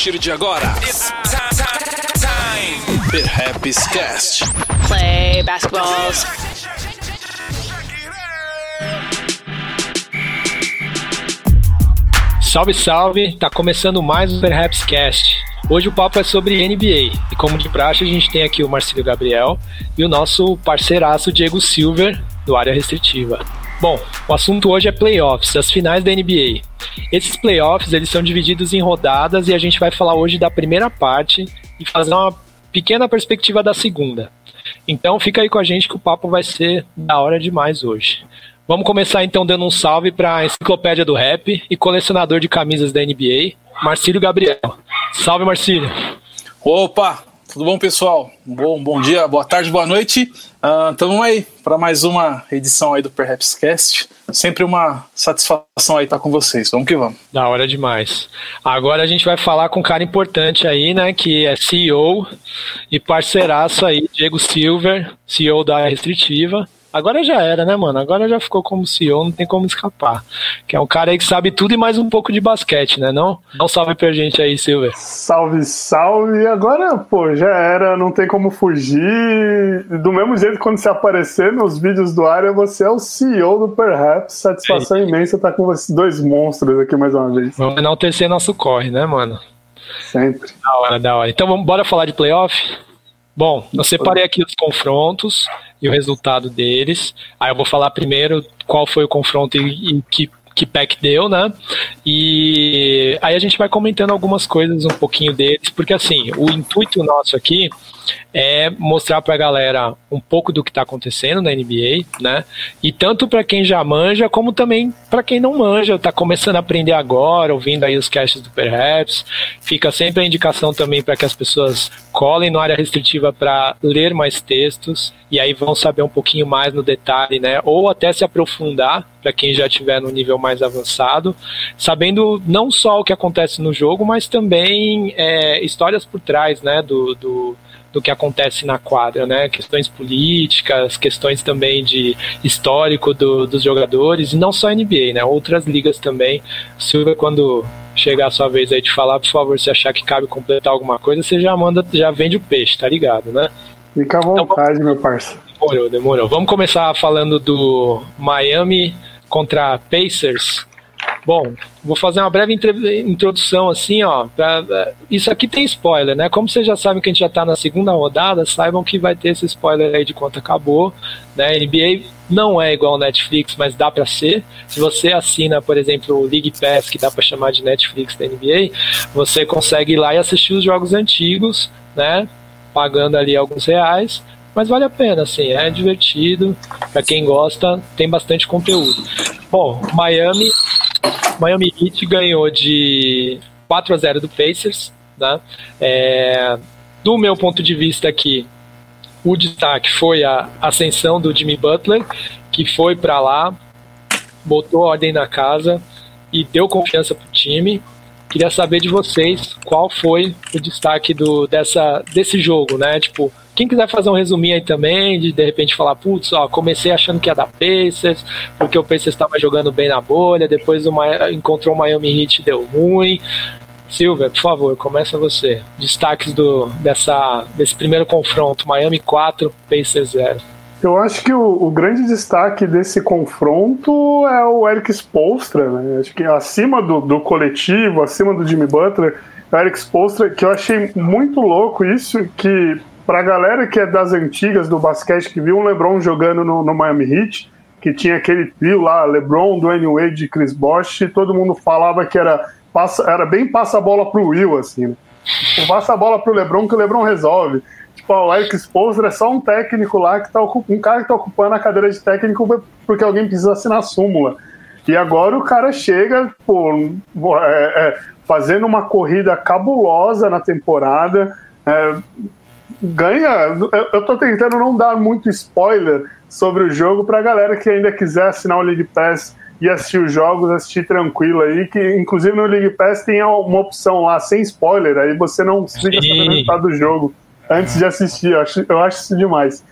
partir de agora, it's time. Perhaps Cast. Play basketballs. Salve, salve! Tá começando mais o Perhaps Cast. Hoje o papo é sobre NBA. E como de praxe, a gente tem aqui o Marcelo Gabriel e o nosso parceiraço Diego Silver, do Área Restritiva. Bom, o assunto hoje é playoffs, as finais da NBA. Esses playoffs, eles são divididos em rodadas e a gente vai falar hoje da primeira parte e fazer uma pequena perspectiva da segunda. Então fica aí com a gente que o papo vai ser da hora demais hoje. Vamos começar então dando um salve para a enciclopédia do rap e colecionador de camisas da NBA, Marcílio Gabriel. Salve, Marcílio. Opa, tudo bom, pessoal? Bom, bom dia, boa tarde, boa noite. Estamos uh, aí para mais uma edição aí do Perhaps Cast. Sempre uma satisfação aí estar com vocês. Vamos que vamos. Da hora demais. Agora a gente vai falar com um cara importante aí, né? Que é CEO e parceiraço aí, Diego Silver, CEO da Restritiva. Agora já era, né, mano? Agora já ficou como CEO, não tem como escapar. Que é um cara aí que sabe tudo e mais um pouco de basquete, né? Não? Dá um salve pra gente aí, Silver. Salve, salve. Agora, pô, já era, não tem como fugir. Do mesmo jeito, quando você aparecer nos vídeos do área, você é o CEO do Perhaps. Satisfação é imensa estar com esses dois monstros aqui mais uma vez. Vamos enaltecer nosso corre, né, mano? Sempre. Da hora, da hora. Então vamos, bora falar de playoff? Bom, eu separei aqui os confrontos e o resultado deles. Aí eu vou falar primeiro qual foi o confronto e, e que que PEC deu, né? E aí a gente vai comentando algumas coisas um pouquinho deles, porque assim, o intuito nosso aqui é mostrar para a galera um pouco do que está acontecendo na NBA, né? E tanto para quem já manja, como também para quem não manja, está começando a aprender agora, ouvindo aí os casts do Perhaps. Fica sempre a indicação também para que as pessoas colhem na área restritiva para ler mais textos e aí vão saber um pouquinho mais no detalhe, né? Ou até se aprofundar para quem já estiver no nível mais avançado, sabendo não só o que acontece no jogo, mas também é, histórias por trás, né? Do, do, do que acontece na quadra, né? Questões políticas, questões também de histórico do, dos jogadores, e não só NBA, né? Outras ligas também. Silva, quando chegar a sua vez aí de falar, por favor, se achar que cabe completar alguma coisa, você já manda, já vende o peixe, tá ligado, né? Fica à vontade, então, meu parceiro. Demorou, demorou. Vamos começar falando do Miami contra Pacers. Bom, vou fazer uma breve introdução assim, ó. Pra, isso aqui tem spoiler, né? Como vocês já sabem que a gente já tá na segunda rodada, saibam que vai ter esse spoiler aí de quanto acabou, né? NBA não é igual ao Netflix, mas dá para ser. Se você assina, por exemplo, o League Pass, que dá para chamar de Netflix da NBA, você consegue ir lá e assistir os jogos antigos, né? Pagando ali alguns reais mas vale a pena, assim, é divertido. Para quem gosta, tem bastante conteúdo. Bom, Miami, Miami Heat ganhou de 4 a 0 do Pacers, né? É, do meu ponto de vista aqui, o destaque foi a ascensão do Jimmy Butler, que foi para lá, botou ordem na casa e deu confiança pro time. Queria saber de vocês qual foi o destaque do, dessa, desse jogo, né? Tipo, quem quiser fazer um resuminho aí também, de de repente falar, putz, ó, comecei achando que ia dar Pacers, porque o Pacers estava jogando bem na bolha, depois uma, encontrou o Miami Heat deu ruim. Silver, por favor, começa você. Destaques do, dessa, desse primeiro confronto, Miami 4, Pacers 0. Eu acho que o, o, grande destaque desse confronto é o Eric Spolstra, né? Acho que acima do, do coletivo, acima do Jimmy Butler, o Eric Spolstra, que eu achei muito louco isso, que pra galera que é das antigas do basquete, que viu o LeBron jogando no, no Miami Heat, que tinha aquele trio lá, LeBron, Dwayne Wade e Chris Bosh, todo mundo falava que era, passa, era bem passa a bola pro Will, assim, né? Tipo, passa bola pro LeBron que o LeBron resolve. Tipo, o Eric Spoelstra é só um técnico lá, que tá, um cara que tá ocupando a cadeira de técnico porque alguém precisa assinar a súmula. E agora o cara chega, pô, é, é, fazendo uma corrida cabulosa na temporada, é, ganha. Eu tô tentando não dar muito spoiler sobre o jogo pra galera que ainda quiser assinar o League Pass e assistir os jogos, assistir tranquilo aí, que inclusive no League Pass tem uma opção lá sem spoiler, aí você não fica sabendo o resultado do jogo antes de assistir. Eu acho, eu acho isso demais.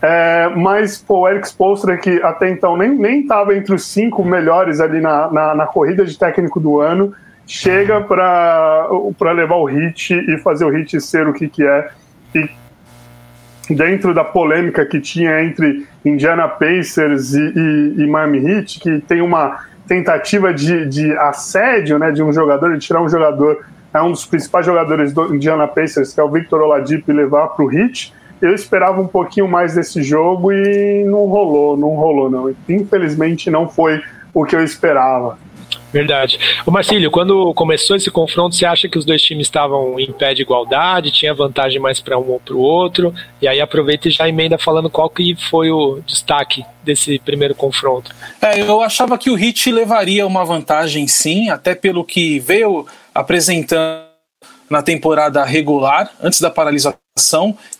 É, mas pô, o Eric Spolstra, que até então nem, nem tava entre os cinco melhores ali na, na, na corrida de técnico do ano, chega para levar o hit e fazer o hit ser o que, que é. E dentro da polêmica que tinha entre Indiana Pacers e, e, e Miami Heat, que tem uma tentativa de, de assédio né, de um jogador, de tirar um jogador, é um dos principais jogadores do Indiana Pacers, que é o Victor Oladipo, e levar para o Heat eu esperava um pouquinho mais desse jogo e não rolou, não rolou não. Infelizmente não foi o que eu esperava. Verdade. O Marcílio, quando começou esse confronto, você acha que os dois times estavam em pé de igualdade, tinha vantagem mais para um ou para o outro? E aí aproveita e já emenda falando qual que foi o destaque desse primeiro confronto. É, eu achava que o Heat levaria uma vantagem sim, até pelo que veio apresentando na temporada regular, antes da paralisação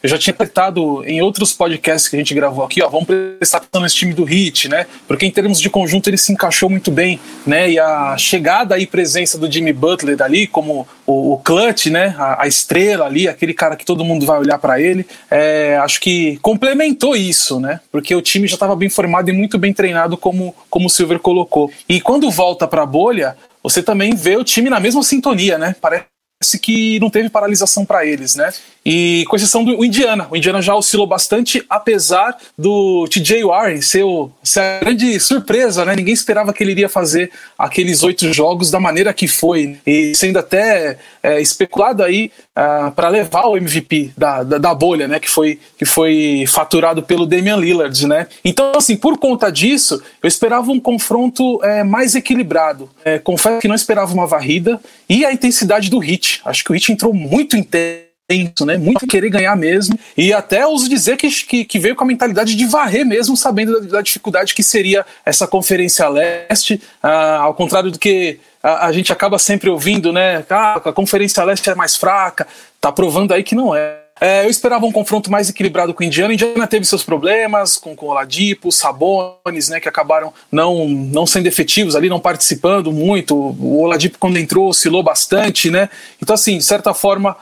eu já tinha apertado em outros podcasts que a gente gravou aqui, ó, vamos prestar atenção nesse time do Hit, né? Porque em termos de conjunto ele se encaixou muito bem, né? E a chegada e presença do Jimmy Butler ali como o, o clutch, né? A, a, estrela ali, aquele cara que todo mundo vai olhar para ele, é, acho que complementou isso, né? Porque o time já estava bem formado e muito bem treinado, como, como o Silver colocou. E quando volta para a bolha, você também vê o time na mesma sintonia, né? Parece que não teve paralisação para eles, né? E com exceção do Indiana. O Indiana já oscilou bastante, apesar do TJ Warren ser, o, ser a grande surpresa, né? Ninguém esperava que ele iria fazer aqueles oito jogos da maneira que foi. E sendo até é, especulado aí uh, para levar o MVP da, da, da, bolha, né? Que foi, que foi faturado pelo Damian Lillard, né? Então, assim, por conta disso, eu esperava um confronto é, mais equilibrado. É, confesso que não esperava uma varrida e a intensidade do hit. Acho que o hit entrou muito intenso intenso, né? Muito querer ganhar mesmo. E até ouso dizer que, que, que, veio com a mentalidade de varrer mesmo, sabendo da, da dificuldade que seria essa Conferência Leste, ah, ao contrário do que a, a, gente acaba sempre ouvindo, né? Ah, a Conferência Leste é mais fraca, tá provando aí que não é. É, eu esperava um confronto mais equilibrado com Indiana. Indiana teve seus problemas com, o Oladipo, Sabonis, né, que acabaram não, não sendo efetivos ali, não participando muito. O Oladipo, quando entrou, oscilou bastante, né? Então, assim, de certa forma,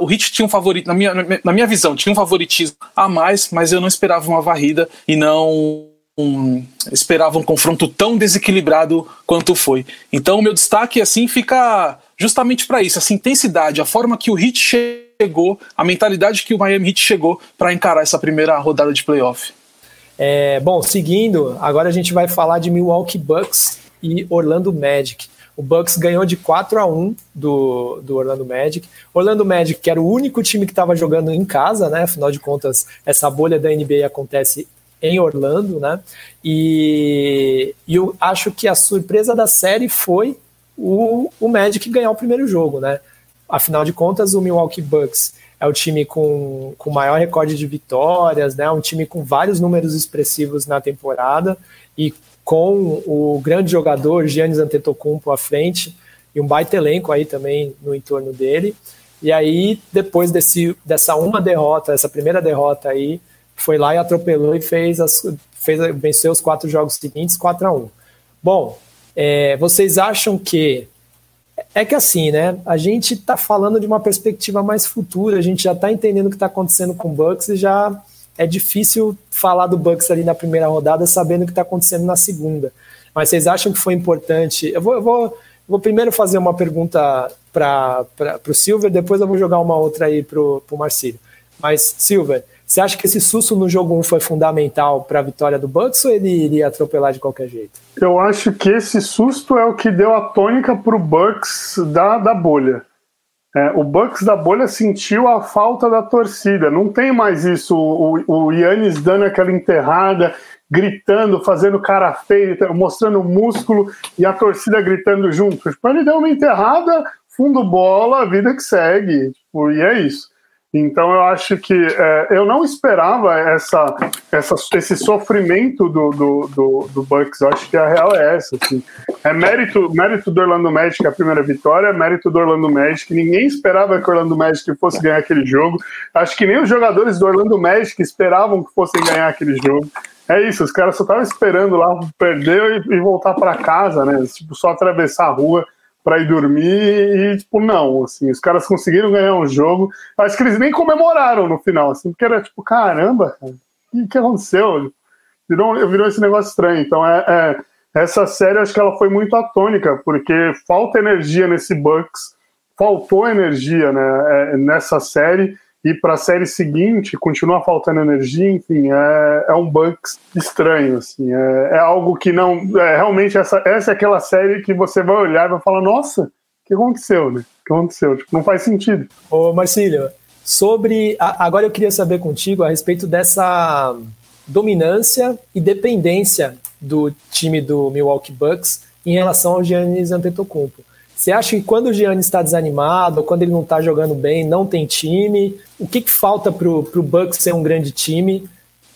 o Hit tinha um favorito, na minha, na minha visão, tinha um favoritismo a mais, mas eu não esperava uma varrida e não um, esperava um confronto tão desequilibrado quanto foi. Então, o meu destaque assim fica justamente para isso, essa intensidade, a forma que o Hit chegou, a mentalidade que o Miami Heat chegou para encarar essa primeira rodada de playoff. É, bom, seguindo, agora a gente vai falar de Milwaukee Bucks e Orlando Magic. O Bucks ganhou de 4 a 1 do, do Orlando Magic. Orlando Magic, que era o único time que estava jogando em casa, né? Afinal de contas, essa bolha da NBA acontece em Orlando, né? E, e eu acho que a surpresa da série foi o, o Magic ganhar o primeiro jogo, né? Afinal de contas, o Milwaukee Bucks é o time com, com maior recorde de vitórias, né? Um time com vários números expressivos na temporada e com o grande jogador Giannis Antetokounmpo à frente e um baita elenco aí também no entorno dele. E aí, depois desse, dessa uma derrota, essa primeira derrota aí, foi lá e atropelou e fez, as, fez venceu os quatro jogos seguintes, 4 a 1 Bom, é, vocês acham que é que assim, né? A gente está falando de uma perspectiva mais futura, a gente já está entendendo o que está acontecendo com o Bucks e já é difícil falar do Bucks ali na primeira rodada sabendo o que está acontecendo na segunda. Mas vocês acham que foi importante? Eu vou, eu vou, vou primeiro fazer uma pergunta para o Silver, depois eu vou jogar uma outra aí para o Marcílio. Mas, Silver, você acha que esse susto no jogo 1 foi fundamental para a vitória do Bucks ou ele iria atropelar de qualquer jeito? Eu acho que esse susto é o que deu a tônica para o Bucks da, da bolha. É, o Bucks da bolha sentiu a falta da torcida. Não tem mais isso. O, Yannis dando aquela enterrada, gritando, fazendo cara feia, mostrando músculo e a torcida gritando junto. Tipo, ele deu uma enterrada, fundo bola, a vida que segue. Tipo, e é isso. Então eu acho que é, eu não esperava essa, essa, esse sofrimento do, do, do, do, Bucks. Eu acho que a real é essa. Assim. É mérito, mérito do Orlando Magic a primeira vitória, é mérito do Orlando Magic. Ninguém esperava que o Orlando Magic fosse ganhar aquele jogo. Acho que nem os jogadores do Orlando Magic esperavam que fossem ganhar aquele jogo. É isso, os caras só estavam esperando lá perder e, e voltar para casa, né? Tipo, só atravessar a rua para ir dormir e, tipo, não, assim, os caras conseguiram ganhar um jogo. Acho que eles nem comemoraram no final, assim, porque era tipo, caramba, cara, o que, que aconteceu? Virou, virou esse negócio estranho. Então, é, é essa série acho que ela foi muito atônica, porque falta energia nesse Bucks, faltou energia né, é, nessa série, e para a série seguinte continua faltando energia, enfim, é, é um Bucks estranho, assim, é, é algo que não, é, realmente essa, essa é aquela série que você vai olhar e vai falar, nossa, o que aconteceu, né? O que aconteceu? Tipo, não faz sentido. Ô Marcílio, sobre, agora eu queria saber contigo a respeito dessa dominância e dependência do time do Milwaukee Bucks em relação ao Giannis Antetokounmpo. Você acha que quando o Giannis está desanimado, ou quando ele não está jogando bem, não tem time, o que, que falta para o Bucks ser um grande time,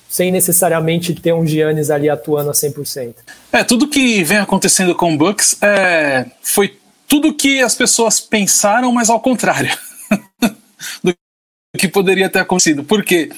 sem necessariamente ter um Giannis ali atuando a 100%? É, tudo que vem acontecendo com o Bucks é, foi tudo que as pessoas pensaram, mas ao contrário do que poderia ter acontecido. Porque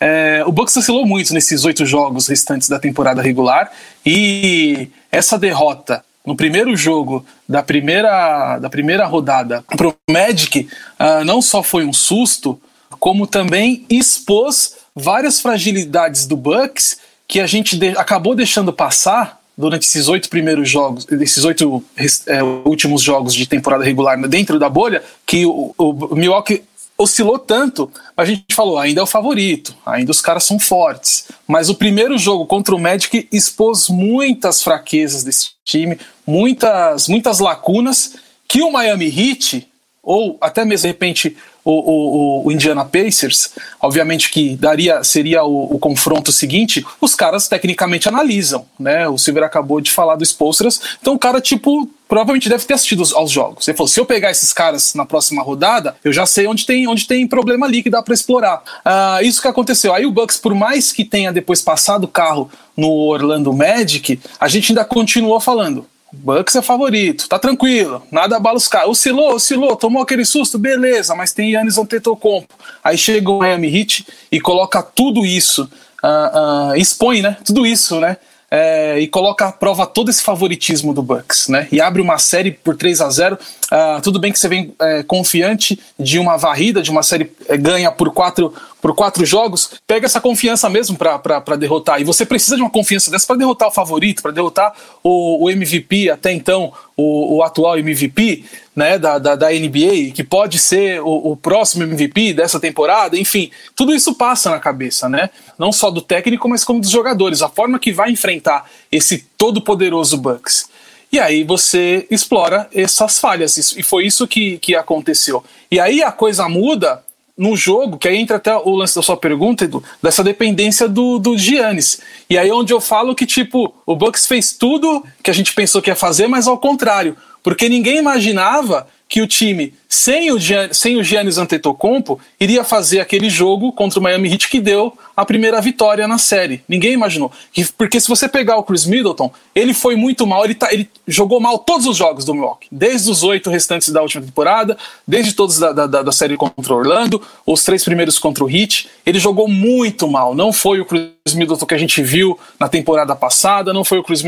é, o Bucks oscilou muito nesses oito jogos restantes da temporada regular e essa derrota no primeiro jogo da primeira, da primeira rodada para o Magic uh, não só foi um susto, como também expôs várias fragilidades do Bucks que a gente de acabou deixando passar durante esses oito primeiros jogos, esses oito é, últimos jogos de temporada regular dentro da bolha, que o, o Milwaukee oscilou tanto, a gente falou, ainda é o favorito, ainda os caras são fortes. Mas o primeiro jogo contra o Magic expôs muitas fraquezas desse time, muitas, muitas lacunas que o Miami Heat, ou até mesmo de repente o, o, o Indiana Pacers, obviamente que daria seria o, o, confronto seguinte, os caras tecnicamente analisam, né? O Silver acabou de falar do Spolstras, então o cara, tipo, provavelmente deve ter assistido aos jogos. Ele falou: se eu pegar esses caras na próxima rodada, eu já sei onde tem, onde tem problema ali que dá para explorar. Uh, isso que aconteceu. Aí o Bucks, por mais que tenha depois passado o carro no Orlando Magic, a gente ainda continuou falando. Bucks é favorito, tá tranquilo, nada abala os caras. Oscilou, oscilou, tomou aquele susto, beleza, mas tem Yannis Antetokounmpo. Aí chega o Miami Heat e coloca tudo isso, uh, uh, expõe, né, tudo isso, né, é, e coloca à prova todo esse favoritismo do Bucks, né? E abre uma série por 3 a 0 uh, ah, Tudo bem que você vem é, confiante de uma varrida, de uma série é, ganha por quatro, por quatro jogos, pega essa confiança mesmo para derrotar. E você precisa de uma confiança dessa para derrotar o favorito, para derrotar o, o, MVP, até então, o, o atual MVP né, da, da, da, NBA, que pode ser o, o, próximo MVP dessa temporada, enfim, tudo isso passa na cabeça, né? Não só do técnico, mas como dos jogadores, a forma que vai enfrentar esse todo-poderoso Bucks. E aí você explora essas falhas, e foi isso que, que aconteceu. E aí a coisa muda no jogo, que aí entra até o lance da sua pergunta, Edu, dessa dependência do, do Giannis. E aí é onde eu falo que, tipo, o Bucks fez tudo que a gente pensou que ia fazer, mas ao contrário. Porque ninguém imaginava que o time, sem o, sem o Giannis Antetokounmpo, iria fazer aquele jogo contra o Miami Heat que deu a primeira vitória na série. Ninguém imaginou. Porque se você pegar o Chris Middleton, ele foi muito mal, ele, tá, ele jogou mal todos os jogos do Milwaukee, desde os oito restantes da última temporada, desde todos da, da, da série contra o Orlando, os três primeiros contra o Heat, ele jogou muito mal. Não foi o Chris Middleton que a gente viu na temporada passada, não foi o Chris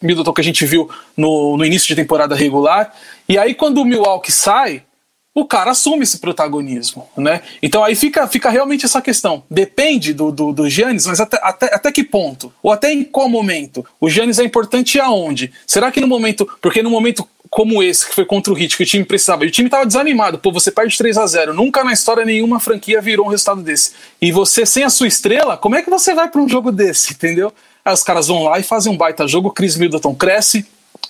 Middleton que a gente viu no, no início de temporada regular. E aí, quando o Milwaukee sai, o cara assume esse protagonismo, né? Então aí fica, fica realmente essa questão. Depende do, do, do Giannis, mas até, até, até que ponto? Ou até em qual momento? O Giannis é importante aonde? Será que no momento. Porque no momento como esse, que foi contra o Heat, que o time precisava, e o time estava desanimado, pô, você perde 3 a 0 Nunca na história nenhuma franquia virou um resultado desse. E você, sem a sua estrela, como é que você vai para um jogo desse, entendeu? Aí os caras vão lá e fazem um baita jogo, o Chris Middleton cresce,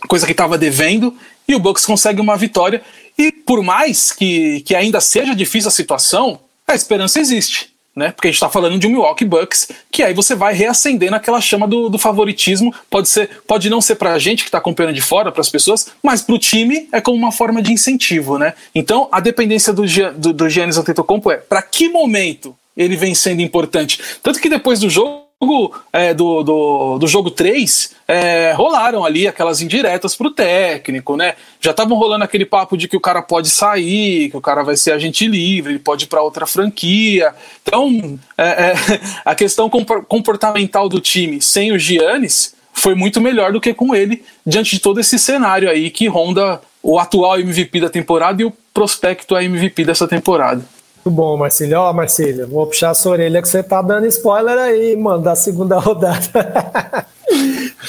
coisa que estava devendo, e o Bucks consegue uma vitória. E por mais que, que ainda seja difícil a situação, a esperança existe. Né? Porque a gente está falando de um Milwaukee Bucks, que aí você vai reacendendo aquela chama do, do favoritismo. Pode ser, pode não ser para a gente que está acompanhando de fora, para as pessoas, mas para o time é como uma forma de incentivo, né? Então a dependência do, do, do Giannis Antetokounmpo é para que momento ele vem sendo importante. Tanto que depois do jogo jogo, é, do, do, do, jogo 3, é, rolaram ali aquelas indiretas pro técnico, né? Já estavam rolando aquele papo de que o cara pode sair, que o cara vai ser agente livre, ele pode ir para outra franquia. Então, é, é a questão comportamental do time sem o Giannis foi muito melhor do que com ele, diante de todo esse cenário aí que ronda o atual MVP da temporada e o prospecto a MVP dessa temporada. Muito bom, Marcílio. Ó, Marcílio, vou puxar a sua orelha que você tá dando spoiler aí, mano, da segunda rodada.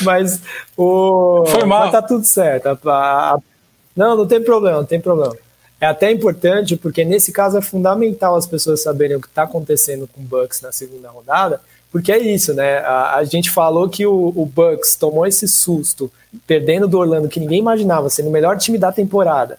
Mas o. Foi mal. Mas tá tudo certo. Não, não tem problema, não tem problema. É até importante, porque nesse caso é fundamental as pessoas saberem o que está acontecendo com o Bucks na segunda rodada, porque é isso, né? A, a gente falou que o, o Bucks tomou esse susto, perdendo do Orlando, que ninguém imaginava, sendo o melhor time da temporada.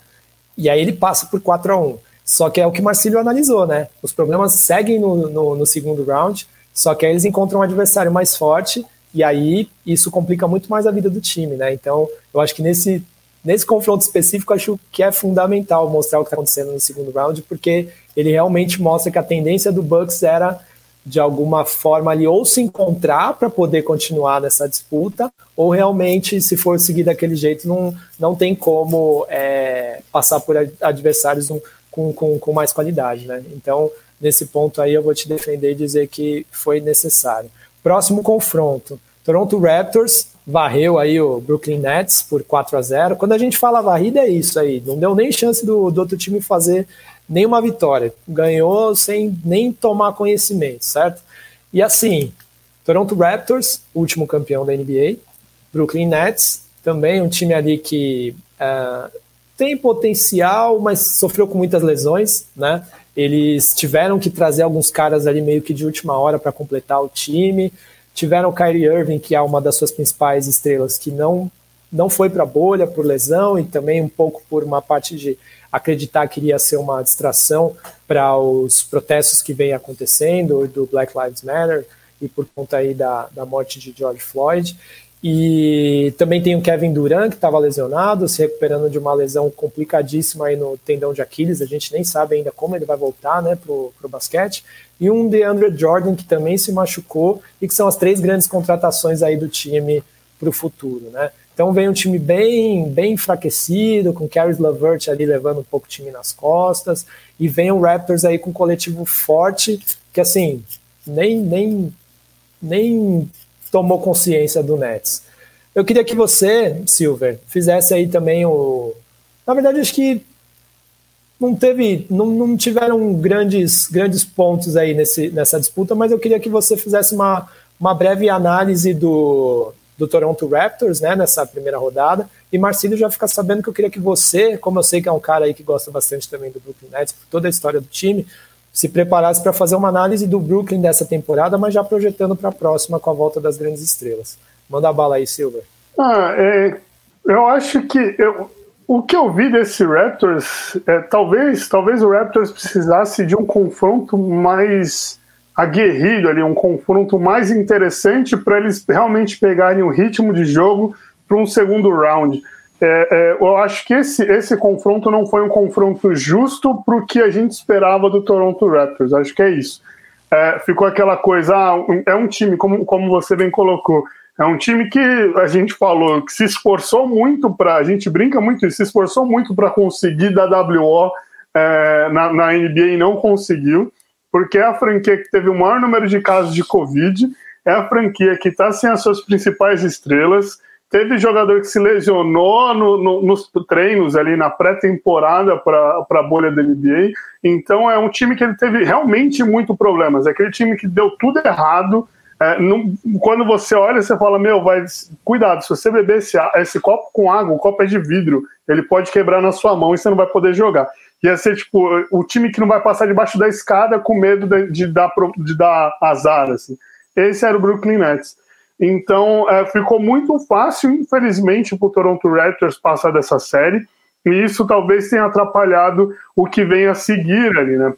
E aí ele passa por 4 a 1 Só que é o que o Marcílio analisou, né? Os problemas seguem no, no, no segundo round, só que aí eles encontram um adversário mais forte, e aí isso complica muito mais a vida do time, né? Então, eu acho que nesse, nesse confronto específico, acho que é fundamental mostrar o que está acontecendo no segundo round, porque ele realmente mostra que a tendência do Bucks era de alguma forma ali ou se encontrar para poder continuar nessa disputa, ou realmente, se for seguir daquele jeito, não, não tem como é, passar por ad- adversários com, com, com mais qualidade, né? Então, nesse ponto aí, eu vou te defender e dizer que foi necessário. Próximo confronto: Toronto Raptors varreu aí o Brooklyn Nets por 4 a 0 Quando a gente fala varrida, é isso aí, não deu nem chance do, do outro time fazer nenhuma vitória. Ganhou sem nem tomar conhecimento, certo? E assim, Toronto Raptors, último campeão da NBA, Brooklyn Nets, também um time ali que ah, tem potencial, mas sofreu com muitas lesões, né? Eles tiveram que trazer alguns caras ali meio que de última hora para completar o time. Tiveram o Kyrie Irving, que é uma das suas principais estrelas, que não não foi para a bolha por lesão e também um pouco por uma parte de acreditar que iria ser uma distração para os protestos que vem acontecendo do Black Lives Matter e por conta aí da, da morte de George Floyd. E também tem o Kevin Durant, que estava lesionado, se recuperando de uma lesão complicadíssima aí no tendão de Aquiles. A gente nem sabe ainda como ele vai voltar né, para o basquete. E um DeAndre Jordan, que também se machucou, e que são as três grandes contratações aí do time para o futuro. Né? Então vem um time bem, bem enfraquecido, com Caris LeVert ali levando um pouco o time nas costas, e vem o Raptors aí com um coletivo forte, que assim, nem, nem, nem tomou consciência do Nets. Eu queria que você, Silver, fizesse aí também o. Na verdade, acho que não teve, não, não tiveram grandes, grandes pontos aí nesse, nessa disputa, mas eu queria que você fizesse uma, uma breve análise do, do Toronto Raptors, né, nessa primeira rodada. E Marcílio já fica sabendo que eu queria que você, como eu sei que é um cara aí que gosta bastante também do Brooklyn Nets, toda a história do time, se preparasse para fazer uma análise do Brooklyn dessa temporada, mas já projetando para a próxima com a volta das grandes estrelas. Manda a bala aí, Silver. Ah, é, eu acho que eu, o que eu vi desse Raptors, é, talvez, talvez o Raptors precisasse de um confronto mais aguerrido ali, um confronto mais interessante para eles realmente pegarem o ritmo de jogo para um segundo round. É, é, eu acho que esse, esse confronto não foi um confronto justo para o que a gente esperava do Toronto Raptors. Acho que é isso. É, ficou aquela coisa, ah, é um time, como, como você bem colocou, é um time que a gente falou que se esforçou muito para, a gente brinca muito se esforçou muito para conseguir da WO é, na, na NBA e não conseguiu, porque é a franquia que teve o maior número de casos de Covid, é a franquia que está sem as suas principais estrelas, teve jogador que se lesionou no- no- nos treinos ali na pré-temporada para a bolha da NBA. Então é um time que ele teve realmente muito problemas. É aquele time que deu tudo errado. É, não- quando você olha, você fala: Meu, vai, cuidado, se você beber esse, esse copo com água, o copo é de vidro, ele pode quebrar na sua mão e você não vai poder jogar. Ia ser tipo o time que não vai passar debaixo da escada com medo de, de dar, de dar azar. Assim. Esse era o Brooklyn Nets. Então, é, ficou muito fácil, infelizmente, para o Toronto Raptors passar dessa série. E isso talvez tenha atrapalhado o que vem a seguir ali, né?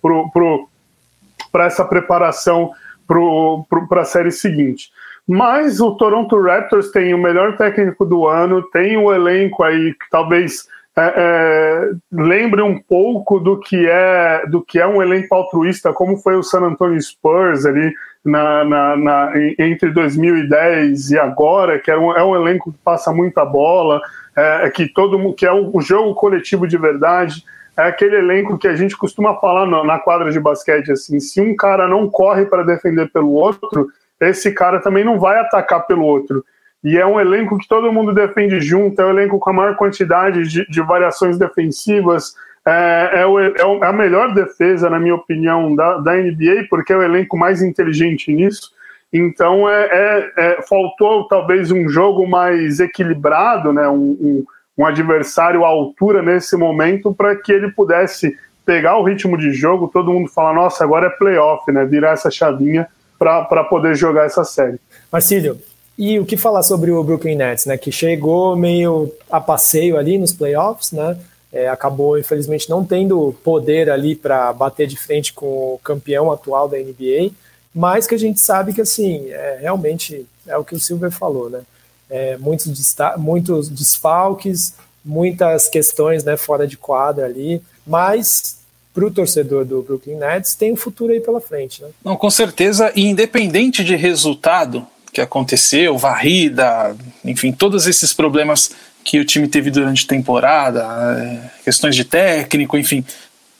Para essa preparação para a série seguinte. Mas o Toronto Raptors tem o melhor técnico do ano, tem o elenco aí que talvez é, é, lembre um pouco do que é do que é um elenco altruísta, como foi o San Antonio Spurs ali na, na, na, entre 2010 e agora, que é um, é um elenco que passa muita bola, é, que todo mundo que é o, o jogo coletivo de verdade é aquele elenco que a gente costuma falar na, na quadra de basquete assim, se um cara não corre para defender pelo outro, esse cara também não vai atacar pelo outro. E é um elenco que todo mundo defende junto, é o elenco com a maior quantidade de, de variações defensivas, é, é, o, é, a melhor defesa, na minha opinião, da, da NBA, porque é o elenco mais inteligente nisso. Então é, é, é, faltou talvez um jogo mais equilibrado, né? Um, um, um adversário à altura nesse momento para que ele pudesse pegar o ritmo de jogo, todo mundo fala, nossa, agora é playoff, né? Virar essa chavinha para poder jogar essa série. Marcílio, e o que falar sobre o Brooklyn Nets, né? Que chegou meio a passeio ali nos playoffs, né? É, acabou, infelizmente, não tendo poder ali para bater de frente com o campeão atual da NBA mas que a gente sabe que assim é, realmente é o que o Silver falou, né? É, muitos, muitos desfalques, muitas questões né, fora de quadra ali, mas para o torcedor do Brooklyn Nets tem um futuro aí pela frente. Né? Não, com certeza, e independente de resultado que aconteceu, varrida, enfim, todos esses problemas que o time teve durante a temporada, é, questões de técnico, enfim,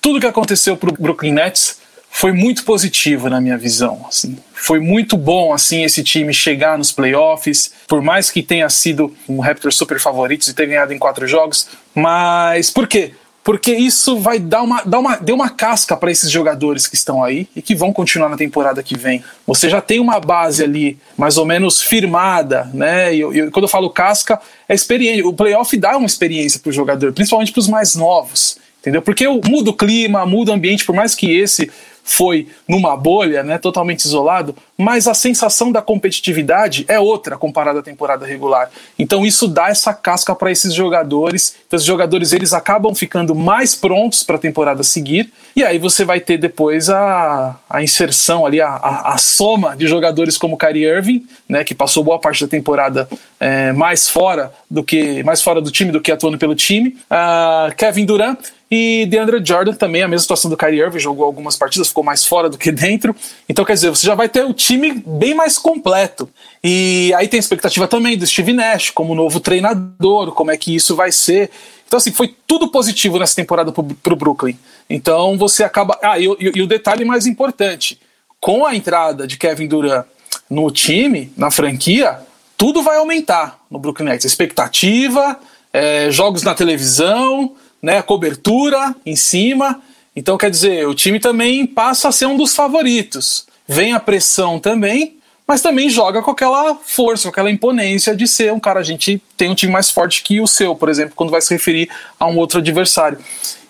tudo que aconteceu para o Brooklyn Nets foi muito positivo na minha visão. Assim. Foi muito bom assim esse time chegar nos playoffs, por mais que tenha sido um Raptors super favoritos e ter ganhado em quatro jogos. Mas por quê? Porque isso vai dar uma, dar uma, deu uma casca para esses jogadores que estão aí e que vão continuar na temporada que vem. Você já tem uma base ali mais ou menos firmada, né? E, e quando eu falo casca, é experiência. O playoff dá uma experiência para o jogador, principalmente para os mais novos, entendeu? Porque muda o clima, muda o ambiente, por mais que esse foi numa bolha, né, totalmente isolado, mas a sensação da competitividade é outra comparada à temporada regular. Então isso dá essa casca para esses jogadores. Então, os jogadores eles acabam ficando mais prontos para a temporada seguir. E aí você vai ter depois a, a inserção ali, a, a, a soma de jogadores como Kyrie Irving, né, que passou boa parte da temporada é, mais fora do que mais fora do time do que atuando pelo time. Uh, Kevin Durant e DeAndre Jordan também, a mesma situação do Kyrie Irving, jogou algumas partidas, ficou mais fora do que dentro. Então, quer dizer, você já vai ter o time bem mais completo. E aí tem expectativa também do Steve Nash como novo treinador, como é que isso vai ser. Então, assim, foi tudo positivo nessa temporada para o Brooklyn. Então, você acaba. Ah, e, e, e o detalhe mais importante: com a entrada de Kevin Durant no time, na franquia, tudo vai aumentar no Brooklyn Nets. Expectativa, é, jogos na televisão né, cobertura em cima. Então, quer dizer, o time também passa a ser um dos favoritos. Vem a pressão também, mas também joga com aquela força, com aquela imponência de ser um cara. A gente tem um time mais forte que o seu, por exemplo, quando vai se referir a um outro adversário.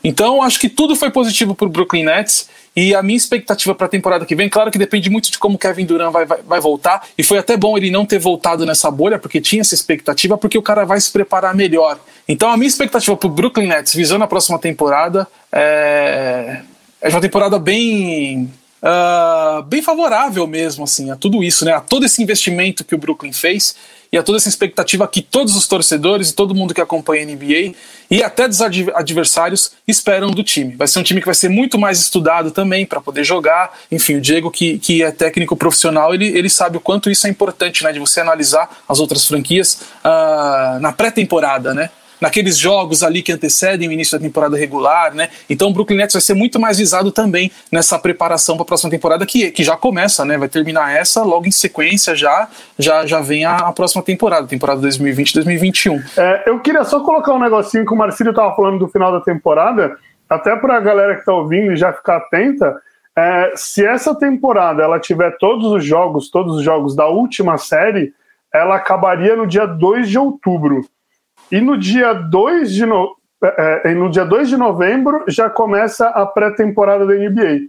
Então, acho que tudo foi positivo para o Brooklyn Nets. E a minha expectativa para a temporada que vem, claro que depende muito de como Kevin Durant vai, vai, vai, voltar. E foi até bom ele não ter voltado nessa bolha, porque tinha essa expectativa, porque o cara vai se preparar melhor. Então a minha expectativa para o Brooklyn Nets, visando a próxima temporada, é, é uma temporada bem Uh, bem favorável mesmo assim a tudo isso, né? A todo esse investimento que o Brooklyn fez e a toda essa expectativa que todos os torcedores e todo mundo que acompanha a NBA e até dos adversários esperam do time. Vai ser um time que vai ser muito mais estudado também para poder jogar. Enfim, o Diego, que, que é técnico profissional, ele, ele sabe o quanto isso é importante, né? De você analisar as outras franquias uh, na pré-temporada, né? Naqueles jogos ali que antecedem o início da temporada regular, né? Então o Brooklyn Nets vai ser muito mais visado também nessa preparação para a próxima temporada que, que já começa, né? Vai terminar essa, logo em sequência já já, já vem a, a próxima temporada, temporada 2020-2021. É, eu queria só colocar um negocinho que o Marcílio estava falando do final da temporada, até para a galera que está ouvindo já ficar atenta. É, se essa temporada ela tiver todos os jogos, todos os jogos da última série, ela acabaria no dia 2 de outubro. E no dia 2 de, no... É, é, no dia 2 de novembro já começa a pré-temporada da NBA.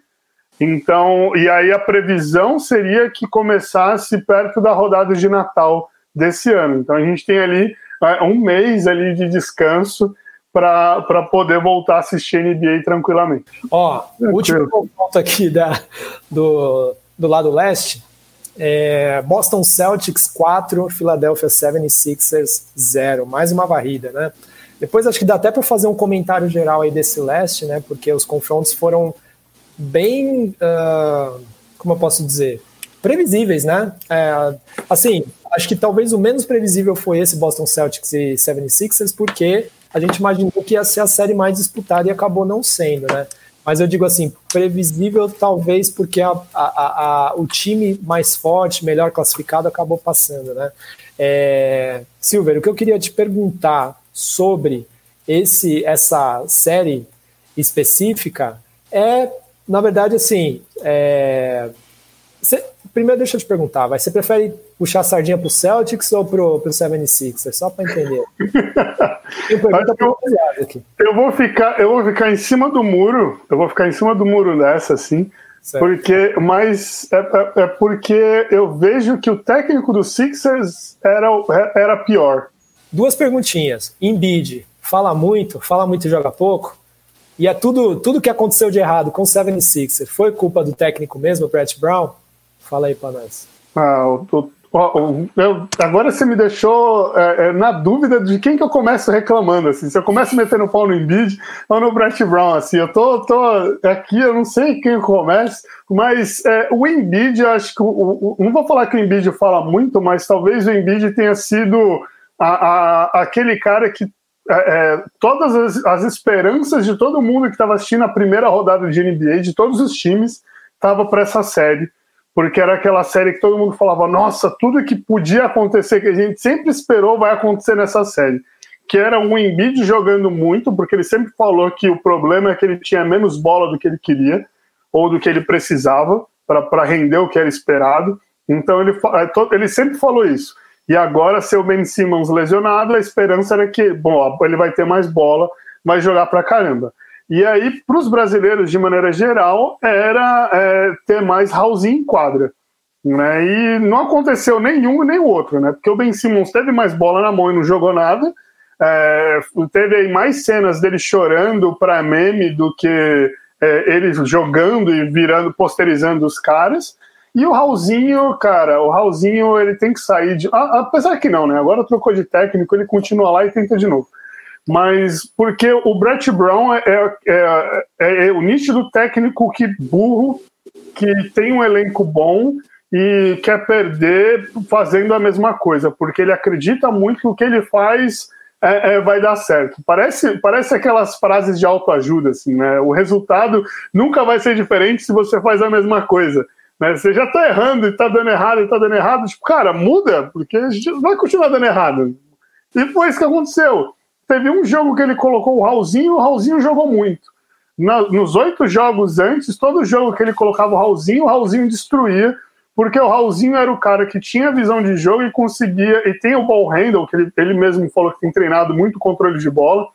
Então, e aí a previsão seria que começasse perto da rodada de Natal desse ano. Então a gente tem ali é, um mês ali de descanso para poder voltar a assistir NBA tranquilamente. Ó, o último ponto aqui da, do, do lado leste é, Boston Celtics 4, Philadelphia 76ers 0. Mais uma varrida, né? Depois acho que dá até para fazer um comentário geral aí desse leste, né? Porque os confrontos foram bem, uh, como eu posso dizer, previsíveis, né? É, assim, acho que talvez o menos previsível foi esse Boston Celtics e 76ers, porque a gente imaginou que ia ser a série mais disputada e acabou não sendo, né? Mas eu digo assim, previsível talvez porque a, a, a, o time mais forte, melhor classificado, acabou passando, né? É, Silver, o que eu queria te perguntar sobre esse essa série específica é, na verdade, assim, é, Você, primeiro, deixa eu te perguntar, vai, você prefere puxar a sardinha pro Celtics ou pro, pro 76ers? Só para entender. eu, aqui. eu vou ficar, eu vou ficar em cima do muro, eu vou ficar em cima do muro dessa, assim, certo. porque, mas é, é, é, porque eu vejo que o técnico do Sixers era, era pior. Duas perguntinhas. Embiid, fala muito, fala muito e joga pouco? E é tudo, tudo que aconteceu de errado com o 76 foi culpa do técnico mesmo, Brett Brown? Fala aí para nós. Ah, eu, agora você me deixou é, é, na dúvida de quem que eu começo reclamando, assim. Se eu começo metendo pau no Embiid ou no Brett Brown, assim. Eu tô, tô aqui, eu não sei quem eu começo, mas é, o Embiid, eu acho que... O, não vou falar que o Embiid fala muito, mas talvez o Embiid tenha sido a, a, aquele cara que é, é, todas as, as, esperanças de todo mundo que estava assistindo a primeira rodada de NBA, de todos os times, estava para essa série, porque era aquela série que todo mundo falava: nossa, tudo que podia acontecer, que a gente sempre esperou, vai acontecer nessa série. Que era um Embiid jogando muito, porque ele sempre falou que o problema é que ele tinha menos bola do que ele queria, ou do que ele precisava, para render o que era esperado. Então ele, é, ele sempre falou isso e agora, seu Ben Simmons lesionado, a esperança era que, bom, ele vai ter mais bola, vai jogar pra caramba. E aí, para os brasileiros, de maneira geral, era é, ter mais Raulzinho em quadra. Né? E não aconteceu nenhum nem o outro, né? Porque o Ben Simmons teve mais bola na mão e não jogou nada. É, teve aí mais cenas dele chorando para meme do que é, ele jogando e virando, posterizando os caras. E o Raulzinho, cara, o Raulzinho ele tem que sair de. Apesar que não, né? Agora trocou de técnico, ele continua lá e tenta de novo. Mas porque o Brett Brown é, é, é, é o nítido técnico que burro, que tem um elenco bom e quer perder fazendo a mesma coisa, porque ele acredita muito que o que ele faz é, é, vai dar certo. Parece, parece aquelas frases de autoajuda, assim, né? O resultado nunca vai ser diferente se você faz a mesma coisa. Né? Você já está errando e está dando errado e está dando errado. Tipo, cara, muda, porque vai continuar dando errado. E foi isso que aconteceu. Teve um jogo que ele colocou o Raulzinho, o Raulzinho jogou muito. Na, nos oito jogos antes, todo jogo que ele colocava o Raulzinho, o Raulzinho destruía, porque o Raulzinho era o cara que tinha visão de jogo e conseguia, e tem o ball handle, que ele, ele mesmo falou que tem treinado muito controle de bola.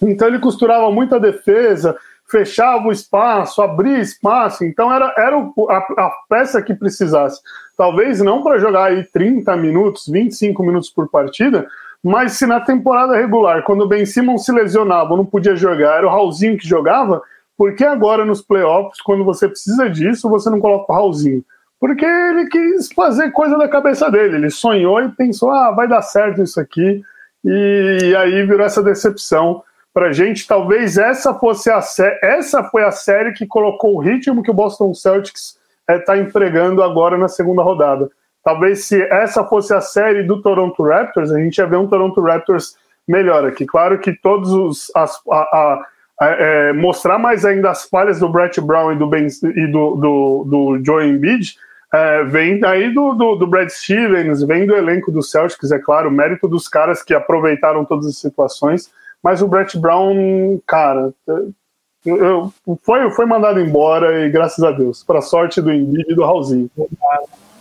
Então ele costurava muita defesa, fechava o espaço, abria espaço, então era, era a, a peça que precisasse. Talvez não para jogar aí 30 minutos, 25 minutos por partida, mas se na temporada regular, quando o Ben Simmons se lesionava, não podia jogar, era o Raulzinho que jogava, por que agora nos playoffs, quando você precisa disso, você não coloca o Raulzinho? Porque ele quis fazer coisa da cabeça dele, ele sonhou e pensou, ah, vai dar certo isso aqui, e aí virou essa decepção pra gente. Talvez essa fosse a essa foi a série que colocou o ritmo que o Boston Celtics está eh, é, empregando agora na segunda rodada. Talvez se essa fosse a série do Toronto Raptors, a gente ia ver um Toronto Raptors melhor aqui. Claro que todos os as, a, a, a, é, mostrar mais ainda as falhas do Brett Brown e do ben, e do, do, do Joe Embiid é, vem aí do, do, do, Brad Stevens, vem do elenco do Celtics, é claro, mérito dos caras que aproveitaram todas as situações mas o Brett Brown, cara, eu, foi, foi mandado embora e graças a Deus, para sorte do Embiid e do Raulzinho.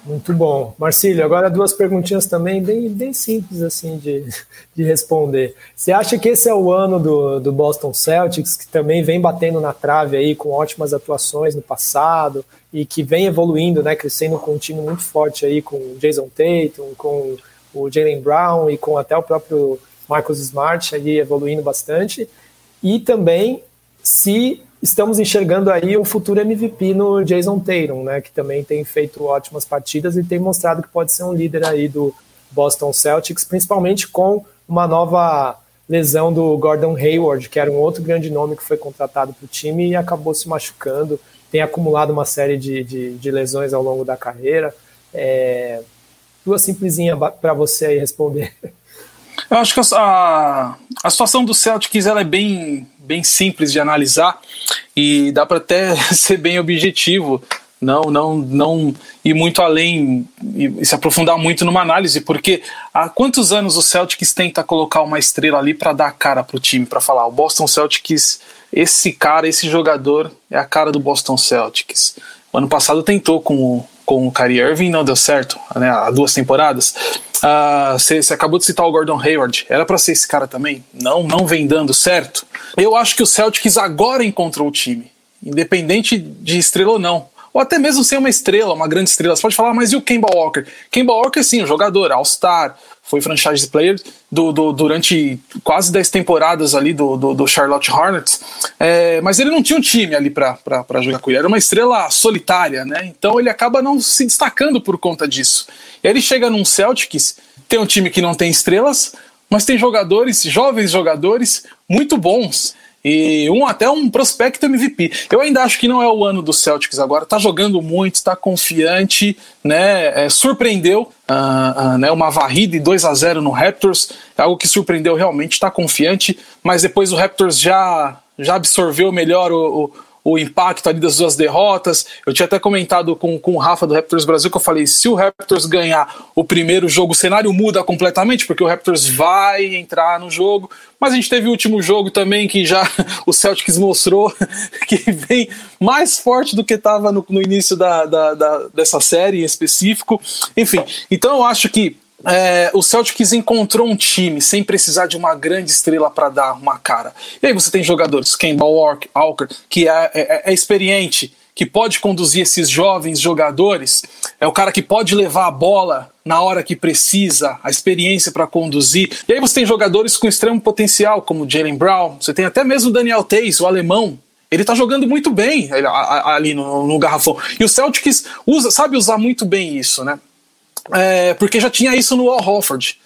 Muito bom. Marcílio, agora duas perguntinhas também bem, bem simples assim de, de responder. Você acha que esse é o ano do, do Boston Celtics, que também vem batendo na trave aí com ótimas atuações no passado e que vem evoluindo, né, crescendo com um time muito forte aí com o Jason Tatum, com o Jalen Brown e com até o próprio Marcos Smart aí evoluindo bastante, e também se estamos enxergando aí um futuro MVP no Jason Tatum, né, que também tem feito ótimas partidas e tem mostrado que pode ser um líder aí do Boston Celtics, principalmente com uma nova lesão do Gordon Hayward, que era um outro grande nome que foi contratado para o time e acabou se machucando, tem acumulado uma série de, de, de lesões ao longo da carreira. É, duas simplesinhas para você aí responder. Eu acho que a, a situação do Celtics ela é bem, bem simples de analisar e dá para até ser bem objetivo, não, não, não ir muito além e se aprofundar muito numa análise, porque há quantos anos o Celtics tenta colocar uma estrela ali para dar cara para o time, para falar o Boston Celtics, esse cara, esse jogador é a cara do Boston Celtics. O ano passado tentou com com o Kyrie Irving, não deu certo, né, há duas temporadas. Você uh, acabou de citar o Gordon Hayward, era para ser esse cara também? Não, não vem dando certo. Eu acho que o Celtics agora encontrou o time, independente de estrela ou não ou até mesmo sem uma estrela, uma grande estrela. Você pode falar, mas e o Kemba Walker? Kemba Walker, sim, um jogador, All-Star, foi franchise player do, do, durante quase 10 temporadas ali do, do, do Charlotte Hornets, é, mas ele não tinha um time ali para jogar com ele, era uma estrela solitária, né? Então ele acaba não se destacando por conta disso. E aí ele chega num Celtics, tem um time que não tem estrelas, mas tem jogadores, jovens jogadores, muito bons e um até um prospecto MVP. Eu ainda acho que não é o ano do Celtics agora. Tá jogando muito, está confiante, né? É, surpreendeu uh, uh, né? uma varrida e 2 a 0 no Raptors, é algo que surpreendeu realmente. Está confiante, mas depois o Raptors já já absorveu melhor o, o o impacto ali das duas derrotas. Eu tinha até comentado com, com o Rafa do Raptors Brasil que eu falei: se o Raptors ganhar o primeiro jogo, o cenário muda completamente, porque o Raptors vai entrar no jogo. Mas a gente teve o último jogo também que já o Celtics mostrou que vem mais forte do que estava no, no, início da, da, da, dessa série em específico. Enfim, então eu acho que é, o Celtics encontrou um time sem precisar de uma grande estrela para dar uma cara. E aí você tem jogadores, Kemba Walker, que é, é, é, experiente, que pode conduzir esses jovens jogadores, é o cara que pode levar a bola na hora que precisa, a experiência para conduzir. E aí você tem jogadores com extremo potencial, como Jalen Brown, você tem até mesmo o Daniel Tays, o alemão, ele tá jogando muito bem ali no, no, garrafão. E o Celtics usa, sabe usar muito bem isso, né? É, porque já tinha isso no Al Hofford.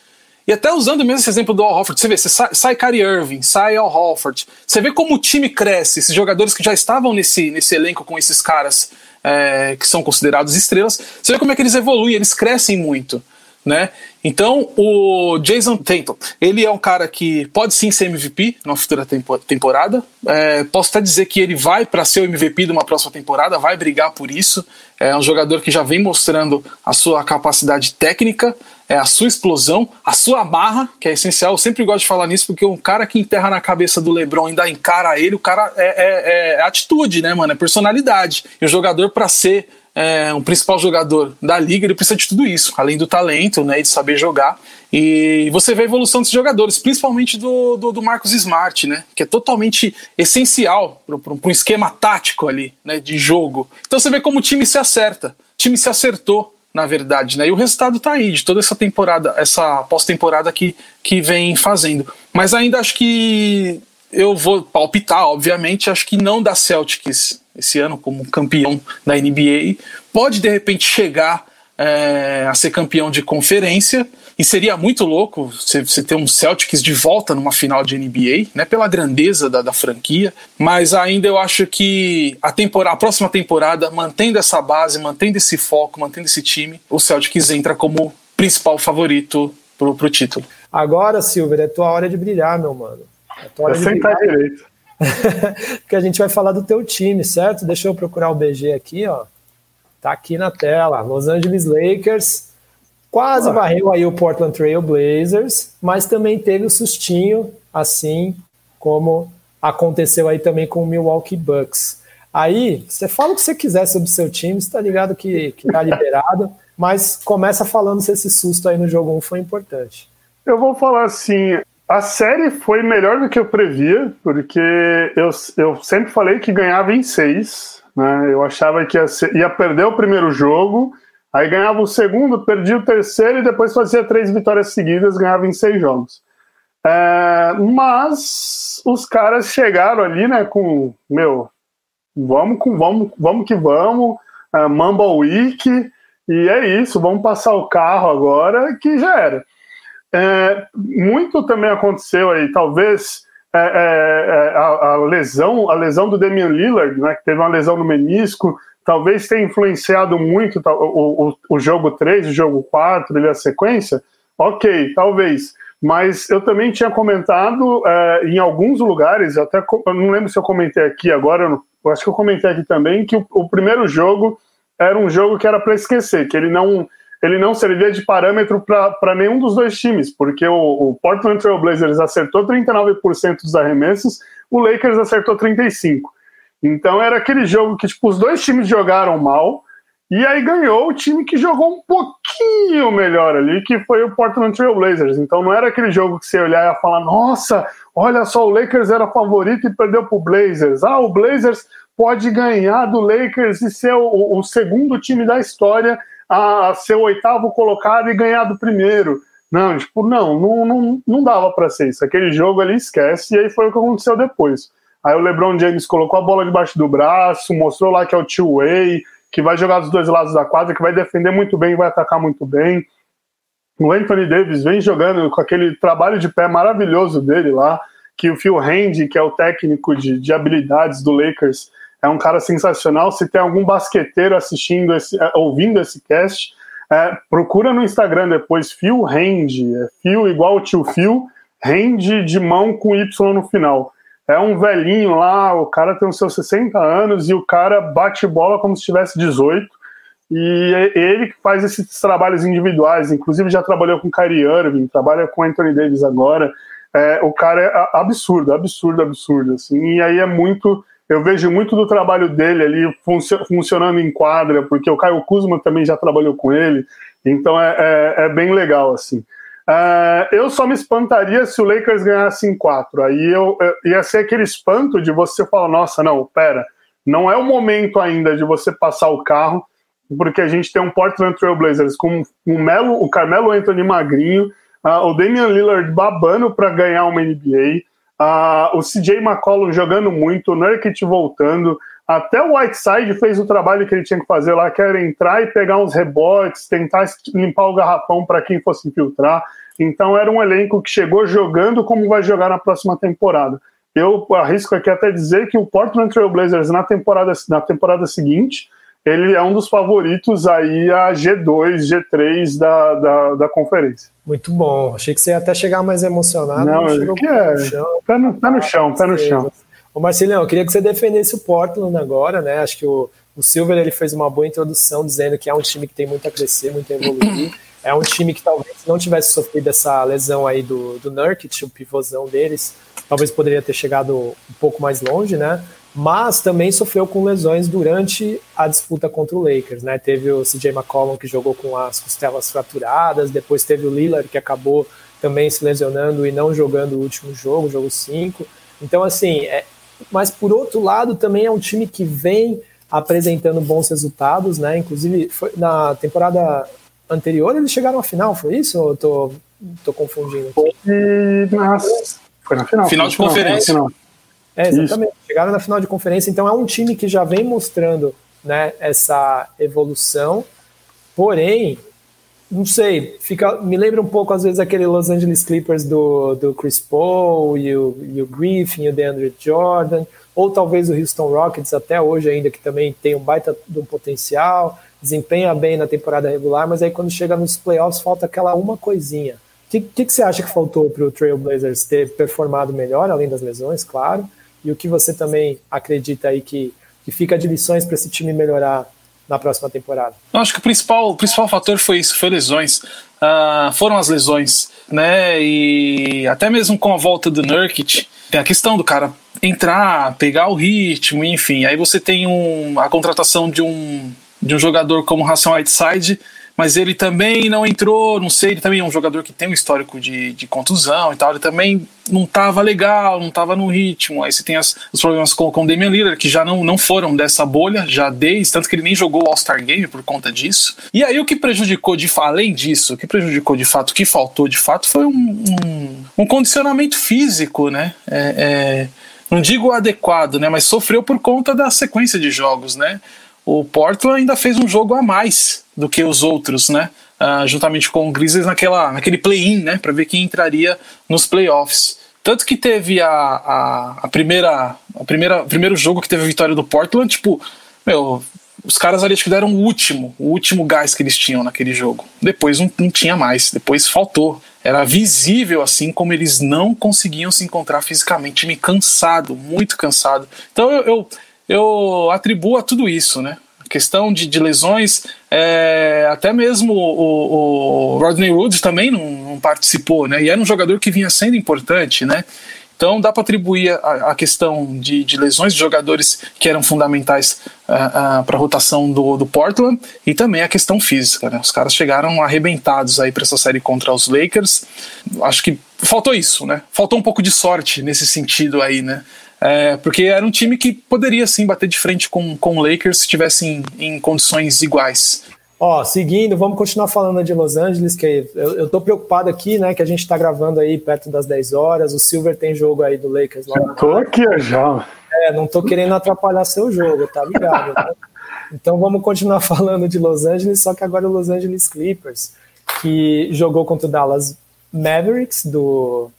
E até usando mesmo esse exemplo do Al Hofford, você vê, você sai, sai Kyrie Irving, sai Al Hofford, você vê como o time cresce, esses jogadores que já estavam nesse, nesse elenco com esses caras é, que são considerados estrelas, você vê como é que eles evoluem, eles crescem muito né? Então, o Jason Tatum, ele é um cara que pode sim ser MVP na futura tempo temporada. É, posso até dizer que ele vai para ser o MVP de uma próxima temporada, vai brigar por isso. É um jogador que já vem mostrando a sua capacidade técnica, é a sua explosão, a sua barra, que é essencial. Eu sempre gosto de falar nisso, porque um cara que enterra na cabeça do LeBron ainda encara ele, o cara é, é, é atitude, né, mano? É personalidade. E o jogador, para ser é, um principal jogador da liga, ele precisa de tudo isso, além do talento, né, e de saber jogar. E você vê a evolução desses jogadores, principalmente do, do, do Marcos Smart, né, que é totalmente essencial para um esquema tático ali, né, de jogo. Então você vê como o time se acerta, o time se acertou na verdade, né? E o resultado tá aí, de toda essa temporada, essa pós-temporada que, que vem fazendo. Mas ainda acho que eu vou palpitar, obviamente, acho que não dá Celtics esse ano como campeão da NBA, pode de repente chegar é, a ser campeão de conferência, e seria muito louco você, ter um Celtics de volta numa final de NBA, né, pela grandeza da, da franquia, mas ainda eu acho que a, temporada, a próxima temporada, mantendo essa base, mantendo esse foco, mantendo esse time, o Celtics entra como principal favorito pro, pro título. Agora, Silver, é tua hora de brilhar, meu mano. É tua hora é de sentar brilhar. direito. Porque a gente vai falar do teu time, certo? Deixa eu procurar o BG aqui, ó. Tá aqui na tela. Los Angeles Lakers quase ah. varreu aí o Portland Trail Blazers, mas também teve o sustinho, assim como aconteceu aí também com o Milwaukee Bucks. Aí, você fala o que você quiser sobre o seu time, você tá ligado que, que tá liberado, mas começa falando se esse susto aí no jogo 1 foi importante. Eu vou falar assim, a série foi melhor do que eu previa, porque eu, eu sempre falei que ganhava em seis. Né? Eu achava que ia, ser, ia perder o primeiro jogo, aí ganhava o segundo, perdia o terceiro e depois fazia três vitórias seguidas, ganhava em seis jogos. É, mas os caras chegaram ali, né, com, meu, vamos, com, vamos, vamos que vamos, uh, Mamba Week, e é isso, vamos passar o carro agora, que já era. É, muito também aconteceu aí, talvez é, é, é, a, a, lesão, a lesão do Damian Lillard, né, que teve uma lesão no menisco, talvez tenha influenciado muito o, o, o jogo 3, o jogo 4 e a sequência. Ok, talvez. Mas eu também tinha comentado é, em alguns lugares, até eu não lembro se eu comentei aqui agora, eu, acho que eu comentei aqui também, que o, o primeiro jogo era um jogo que era para esquecer, que ele não ele não servia de parâmetro para nenhum dos dois times, porque o, o Portland Trail Blazers acertou 39% dos arremessos, o Lakers acertou 35%. Então era aquele jogo que tipo, os dois times jogaram mal, E aí ganhou o time que jogou um pouquinho melhor ali, que foi o Portland Trail Blazers. Então não era aquele jogo que você olhar e falar, nossa, olha só, o Lakers era favorito e perdeu pro Blazers. Ah, o Blazers pode ganhar do Lakers e ser o, o segundo time da história a ser o oitavo colocado e ganhar do primeiro. Não, tipo, não, não, não, não dava para ser isso. Aquele jogo ali esquece, e aí foi o que aconteceu depois. Aí o LeBron James colocou a bola debaixo do braço, mostrou lá que é o two-way, que vai jogar dos dois lados da quadra, que vai defender muito bem vai atacar muito bem. O Anthony Davis vem jogando com aquele trabalho de pé maravilhoso dele lá, que o Phil Handy, que é o técnico de, de habilidades do Lakers, é um cara sensacional. Se tem algum basqueteiro assistindo, esse, é, ouvindo esse cast, é, procura no Instagram depois Phil Hand, é Phil igual o tio Phil, Hand de mão com Y no final. É um velhinho lá, o cara tem os seus 60 anos e o cara bate bola como se tivesse 18. E é ele que faz esses trabalhos individuais, inclusive já trabalhou com Kyrie Irving, trabalha com Anthony Davis agora. É, o cara é absurdo, absurdo, absurdo. Assim, e aí é muito eu vejo muito do trabalho dele ali funcionando em quadra, porque o Caio Kuzma também já trabalhou com ele, então é, é, é bem legal, assim. Uh, eu só me espantaria se o Lakers ganhasse em quatro. Aí eu, eu, ia ser aquele espanto de você falar: nossa, não, pera, não é o momento ainda de você passar o carro, porque a gente tem um Portland Trail Blazers com o, Melo, o Carmelo Anthony magrinho, uh, o Damian Lillard babando para ganhar uma NBA. Uh, o CJ McCollum jogando muito, o Nurkic voltando. Até o Whiteside fez o trabalho que ele tinha que fazer lá, que era entrar e pegar uns rebotes, tentar limpar o garrafão para quem fosse infiltrar. Então era um elenco que chegou jogando como vai jogar na próxima temporada. Eu arrisco aqui até dizer que o Portland Trail Blazers na temporada, na temporada seguinte ele é um dos favoritos aí a G2, G3 da, da, da conferência. Muito bom. Achei que você ia até chegar mais emocionado. Não, não que é. No chão. Pé, no, pé no chão, pé no chão. Ô Marcelão, eu queria que você defendesse o Portland agora, né? Acho que o, o Silver ele fez uma boa introdução dizendo que é um time que tem muito a crescer, muito a evoluir. É um time que talvez não tivesse sofrido essa lesão aí do, do Nurkic, o pivôzão deles, talvez poderia ter chegado um pouco mais longe, né? Mas também sofreu com lesões durante a disputa contra o Lakers, né? Teve o CJ McCollum que jogou com as costelas fraturadas, depois teve o Lillard que acabou também se lesionando e não jogando o último jogo, jogo 5. Então, assim, é... mas por outro lado, também é um time que vem apresentando bons resultados, né? Inclusive, na temporada anterior eles chegaram à final, foi isso? Ou eu tô, tô confundindo? Foi, foi na final. Final de conferência. Final. É, exatamente. Isso. Chegaram na final de conferência, então é um time que já vem mostrando né, essa evolução. Porém, não sei, fica, me lembra um pouco, às vezes, aquele Los Angeles Clippers do, do Chris Paul e o, e o Griffin e o DeAndre Jordan, ou talvez o Houston Rockets até hoje ainda, que também tem um baita de um potencial, desempenha bem na temporada regular, mas aí quando chega nos playoffs falta aquela uma coisinha. O que, que, que, você acha que faltou para o Trailblazers ter performado melhor, além das lesões, claro? E o que você também acredita aí que, que fica de lições para esse time melhorar na próxima temporada? Eu acho que o principal, o principal fator foi isso, foi lesões. Uh, foram as lesões, né? E até mesmo com a volta do Nurkic, tem a questão do cara entrar, pegar o ritmo, enfim. Aí você tem um, a contratação de um, de um jogador como Hassan Whiteside, mas ele também não entrou, não sei, ele também é um jogador que tem um histórico de, de contusão e tal, ele também não estava legal, não estava no ritmo. Aí você tem as, os problemas com, com o Damian Lillard, que já não, não foram dessa bolha, já desde, tanto que ele nem jogou o All-Star Game por conta disso. E aí o que prejudicou, de além disso, o que prejudicou de fato, o que faltou de fato, foi um, um, um condicionamento físico, né? É, é, não digo adequado, né? Mas sofreu por conta da sequência de jogos, né? O Portland ainda fez um jogo a mais do que os outros, né? Uh, juntamente com o Grizzlies naquela, naquele play-in, né? Para ver quem entraria nos playoffs. Tanto que teve a, a, a primeira, a primeira, primeiro jogo que teve a vitória do Portland, tipo, meu, os caras ali que deram o último, o último gás que eles tinham naquele jogo. Depois não, não tinha mais, depois faltou. Era visível assim como eles não conseguiam se encontrar fisicamente, me cansado, muito cansado. Então eu, eu, eu atribuo a tudo isso, né? questão de, de lesões, é, até mesmo o, o Rodney Woods também não, não, participou, né? E era um jogador que vinha sendo importante, né? Então dá para atribuir a, a questão de, de, lesões de jogadores que eram fundamentais uh, uh, para a rotação do, do, Portland e também a questão física. Né? Os caras chegaram arrebentados aí para essa série contra os Lakers. Acho que faltou isso, né? Faltou um pouco de sorte nesse sentido aí, né? É, porque era um time que poderia sim bater de frente com, com o Lakers se estivessem em, em condições iguais. Ó, seguindo, vamos continuar falando de Los Angeles, que eu, eu tô preocupado aqui, né, que a gente tá gravando aí perto das 10 horas, o Silver tem jogo aí do Lakers lá. Eu tô aqui já. É, não tô querendo atrapalhar seu jogo, tá ligado? Né? Então vamos continuar falando de Los Angeles, só que agora o Los Angeles Clippers, que jogou contra o Dallas Mavericks, do,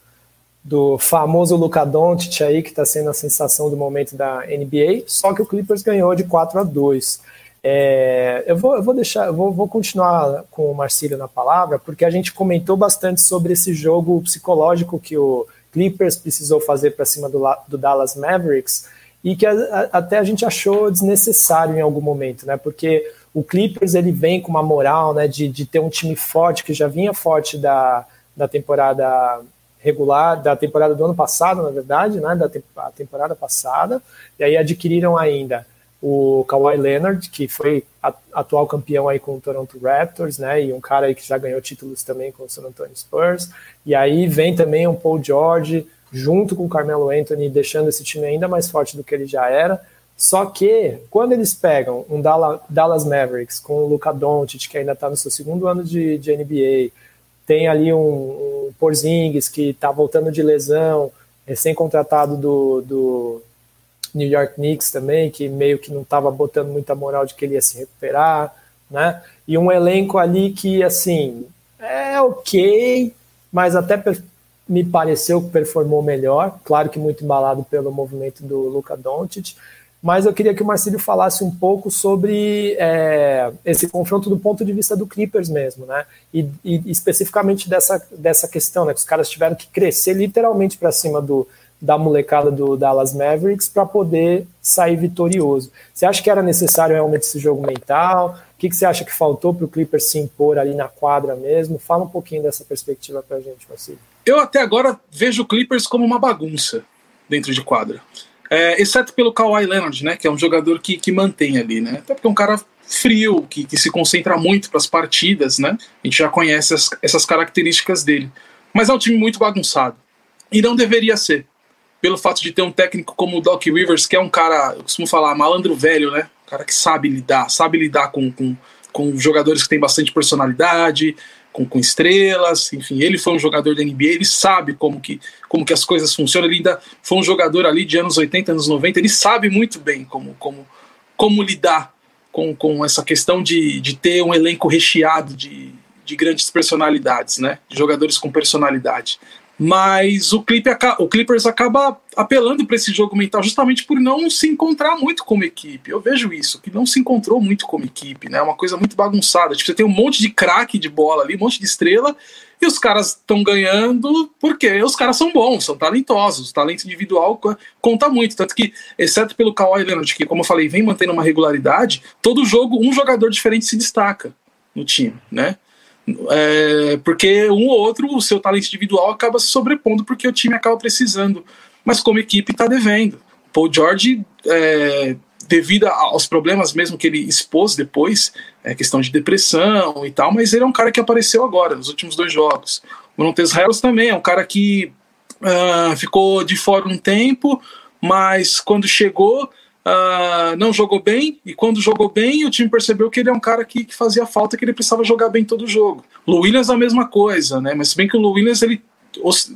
do famoso Luka Doncic aí, que tá sendo a sensação do momento da NBA, só que o Clippers ganhou de 4 a 2 é, eu, vou, eu vou deixar, vou, vou continuar com o Marcílio na palavra, porque a gente comentou bastante sobre esse jogo psicológico que o Clippers precisou fazer para cima do, do, Dallas Mavericks e que a, a, até a gente achou desnecessário em algum momento, né? Porque o Clippers ele vem com uma moral, né, de, de ter um time forte que já vinha forte da, da temporada regular, da temporada do ano passado, na verdade, né, da te, temporada passada, e aí adquiriram ainda o Kawhi Leonard, que foi atual campeão aí com o Toronto Raptors, né, e um cara aí que já ganhou títulos também com o San Antonio Spurs, e aí vem também um Paul George, junto com o Carmelo Anthony, deixando esse time ainda mais forte do que ele já era, só que quando eles pegam um Dallas Mavericks com o Luka Doncic, que ainda está no seu segundo ano de, de NBA, tem ali um, um Porzingis que está voltando de lesão, recém-contratado do, do New York Knicks também, que meio que não estava botando muita moral de que ele ia se recuperar, né? E um elenco ali que, assim, é ok, mas até me pareceu que performou melhor, claro que muito embalado pelo movimento do Luka Doncic, mas eu queria que o Marcílio falasse um pouco sobre é, esse confronto do ponto de vista do Clippers mesmo, né? E, e especificamente dessa, dessa questão, né? Que os caras tiveram que crescer literalmente para cima do, da molecada do Dallas Mavericks para poder sair vitorioso. Você acha que era necessário realmente esse jogo mental? O que, que você acha que faltou para o Clippers se impor ali na quadra mesmo? Fala um pouquinho dessa perspectiva para a gente, Marcelo. Eu até agora vejo o Clippers como uma bagunça dentro de quadra. É, exceto pelo Kawhi Leonard, né, que é um jogador que, que mantém ali, né? Até porque é um cara frio, que, que se concentra muito para as partidas, né? A gente já conhece as, essas características dele. Mas é um time muito bagunçado. E não deveria ser pelo fato de ter um técnico como o Doc Rivers, que é um cara, eu costumo falar, malandro velho, né? Um cara que sabe lidar, sabe lidar com, com, com jogadores que têm bastante personalidade, com, com estrelas, enfim, ele foi um jogador da NBA, ele sabe como que, como que as coisas funcionam, ele ainda foi um jogador ali de anos 80, anos 90, ele sabe muito bem como, como, como lidar com, com essa questão de, de ter um elenco recheado de, de grandes personalidades, né? De jogadores com personalidade. Mas o, o Clippers acaba apelando para esse jogo mental justamente por não se encontrar muito como equipe. Eu vejo isso, que não se encontrou muito como equipe, né? É uma coisa muito bagunçada. Tipo, você tem um monte de craque de bola ali, um monte de estrela, e os caras estão ganhando porque os caras são bons, são talentosos. O talento individual conta muito. Tanto que, exceto pelo Kawhi Leonard, que, como eu falei, vem mantendo uma regularidade, todo jogo um jogador diferente se destaca no time, né? É, porque um ou outro, o seu talento individual acaba se sobrepondo porque o time acaba precisando. Mas como equipe está devendo. Paul George, é, devido aos problemas mesmo que ele expôs depois, é, questão de depressão e tal, mas ele é um cara que apareceu agora, nos últimos dois jogos. O Montes Harris também é um cara que uh, ficou de fora um tempo, mas quando chegou uh, não jogou bem, e quando jogou bem, o time percebeu que ele é um cara que, que fazia falta, que ele precisava jogar bem todo o jogo. Lu Williams a mesma coisa, né? Mas se bem que o Williams ele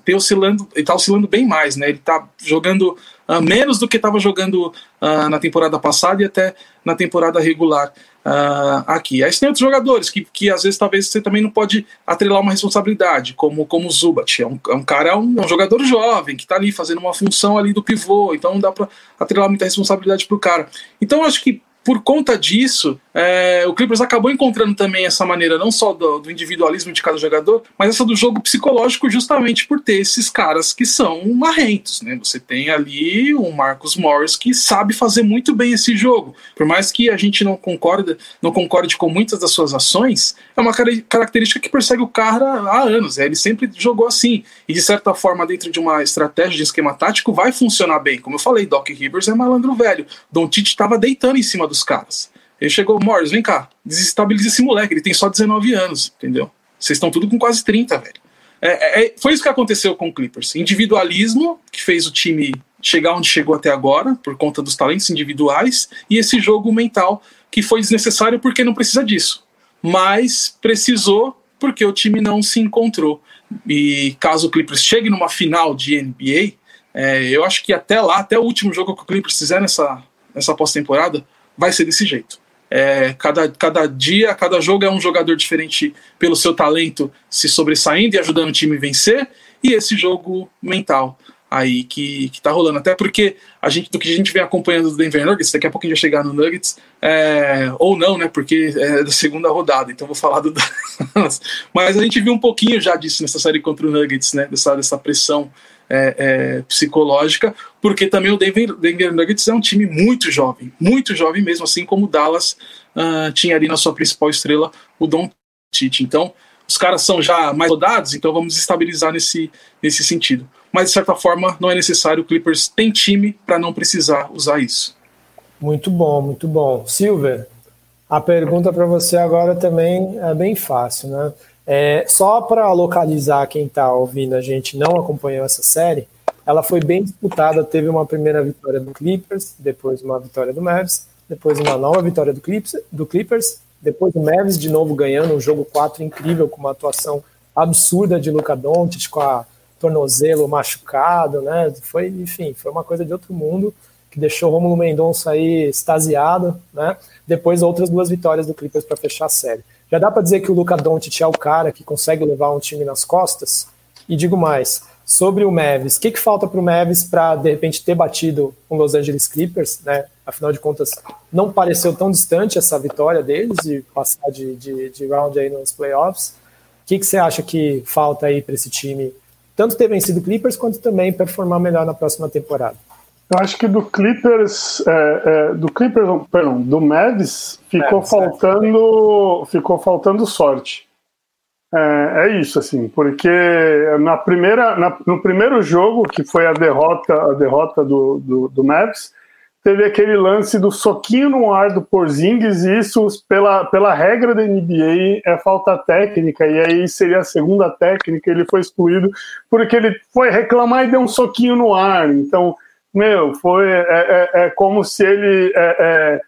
tem oscilando, tá oscilando bem mais, né? Ele tá jogando uh, menos do que estava jogando uh, na temporada passada e até na temporada regular uh, aqui. Aí você tem outros jogadores que, que às vezes talvez você também não pode atrelar uma responsabilidade, como, como o Zubat. É um, é um cara, é um, é um, jogador jovem que está ali fazendo uma função ali do pivô, então não dá para atrelar muita responsabilidade para o cara. Então acho que por conta disso, é, o Clippers acabou encontrando também essa maneira, não só do, do, individualismo de cada jogador, mas essa do jogo psicológico, justamente por ter esses caras que são marrentos. Né? Você tem ali o Marcus Morris que sabe fazer muito bem esse jogo. Por mais que a gente não concorde, não concorde com muitas das suas ações, é uma característica que persegue o cara há anos. Né? Ele sempre jogou assim. E de certa forma, dentro de uma estratégia de esquema tático, vai funcionar bem. Como eu falei, Doc Rivers é malandro velho. Don Tite estava deitando em cima dos caras. Ele chegou, Morris, vem cá, desestabiliza esse moleque, ele tem só 19 anos, entendeu? Vocês estão tudo com quase 30, velho. É, é, foi isso que aconteceu com o Clippers. Individualismo, que fez o time chegar onde chegou até agora, por conta dos talentos individuais, e esse jogo mental, que foi desnecessário porque não precisa disso. Mas precisou porque o time não se encontrou. E caso o Clippers chegue numa final de NBA, é, eu acho que até lá, até o último jogo que o Clippers fizer nessa, nessa pós-temporada, vai ser desse jeito. É, cada, cada dia, cada jogo é um jogador diferente pelo seu talento se sobressaindo e ajudando o time a vencer, e esse jogo mental aí que, que tá rolando. Até porque a gente, do que a gente vem acompanhando do Denver Nuggets, daqui a pouco a gente vai chegar no Nuggets, é, ou não, né? Porque é da segunda rodada, então vou falar do Mas a gente viu um pouquinho já disso nessa série contra o Nuggets, né? Dessa, dessa pressão é, é, psicológica, porque também o Denver, Denver, Nuggets é um time muito jovem, muito jovem mesmo, assim como o Dallas uh, tinha ali na sua principal estrela, o Don Tite. Então, os caras são já mais rodados, então vamos estabilizar nesse, nesse sentido. Mas, de certa forma, não é necessário. O Clippers tem time para não precisar usar isso. Muito bom, muito bom. Silver, a pergunta para você agora também é bem fácil, né? É, só para localizar quem está ouvindo a gente não acompanhou essa série, ela foi bem disputada. Teve uma primeira vitória do Clippers, depois uma vitória do Mavs, depois uma nova vitória do Clippers, do Clippers depois o Mavs de novo ganhando um jogo 4 incrível com uma atuação absurda de Luca Doncic com a tornozelo machucado, né? Foi, enfim, foi uma coisa de outro mundo que deixou o Romulo Mendonça aí extasiado, né? Depois outras duas vitórias do Clippers para fechar a série. Já dá para dizer que o Luca Doncic é o cara que consegue levar um time nas costas? E digo mais, sobre o Mavis, o que, que falta para o Mavis para, de repente, ter batido o Los Angeles Clippers? Né? Afinal de contas, não pareceu tão distante essa vitória deles e passar de, de, de round aí nos playoffs. O que, que você acha que falta aí para esse time, tanto ter vencido o Clippers, quanto também performar melhor na próxima temporada? Eu acho que do Clippers, é, é, do Clippers, perdão, do Mavs ficou faltando, ficou faltando sorte. É, é, isso, assim, porque na primeira, na, no primeiro jogo, que foi a derrota, a derrota do, do, do Mavs, teve aquele lance do soquinho no ar do Porzingis, e isso, pela, pela regra da NBA, é falta técnica, e aí seria a segunda técnica, ele foi excluído porque ele foi reclamar e deu um soquinho no ar, então meu, foi é, é, é como se ele é, é,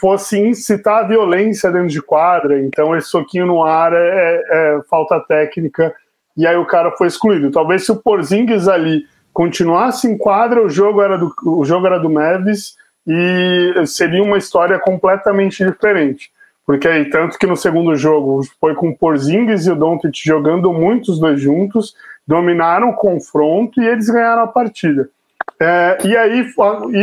fosse incitar a violência dentro de quadra. Então, esse soquinho no ar é, é, falta técnica e aí o cara foi excluído. Talvez se o Porzingis ali continuasse em quadra, o jogo era do, o jogo era do Mavis e seria uma história completamente diferente. Porque aí, tanto que no segundo jogo foi com o Porzingis e o Doncic jogando muitos dois juntos, dominaram o confronto e eles ganharam a partida. É, e aí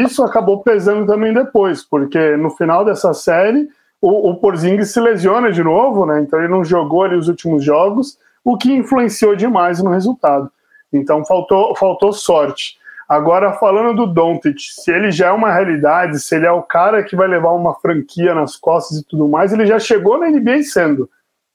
isso acabou pesando também depois, porque no final dessa série o, o Porzingis se lesiona de novo, né? Então ele não jogou ali os últimos jogos, o que influenciou demais no resultado. Então faltou, faltou sorte. Agora, falando do Doncic, se ele já é uma realidade, se ele é o cara que vai levar uma franquia nas costas e tudo mais, ele já chegou na NBA sendo.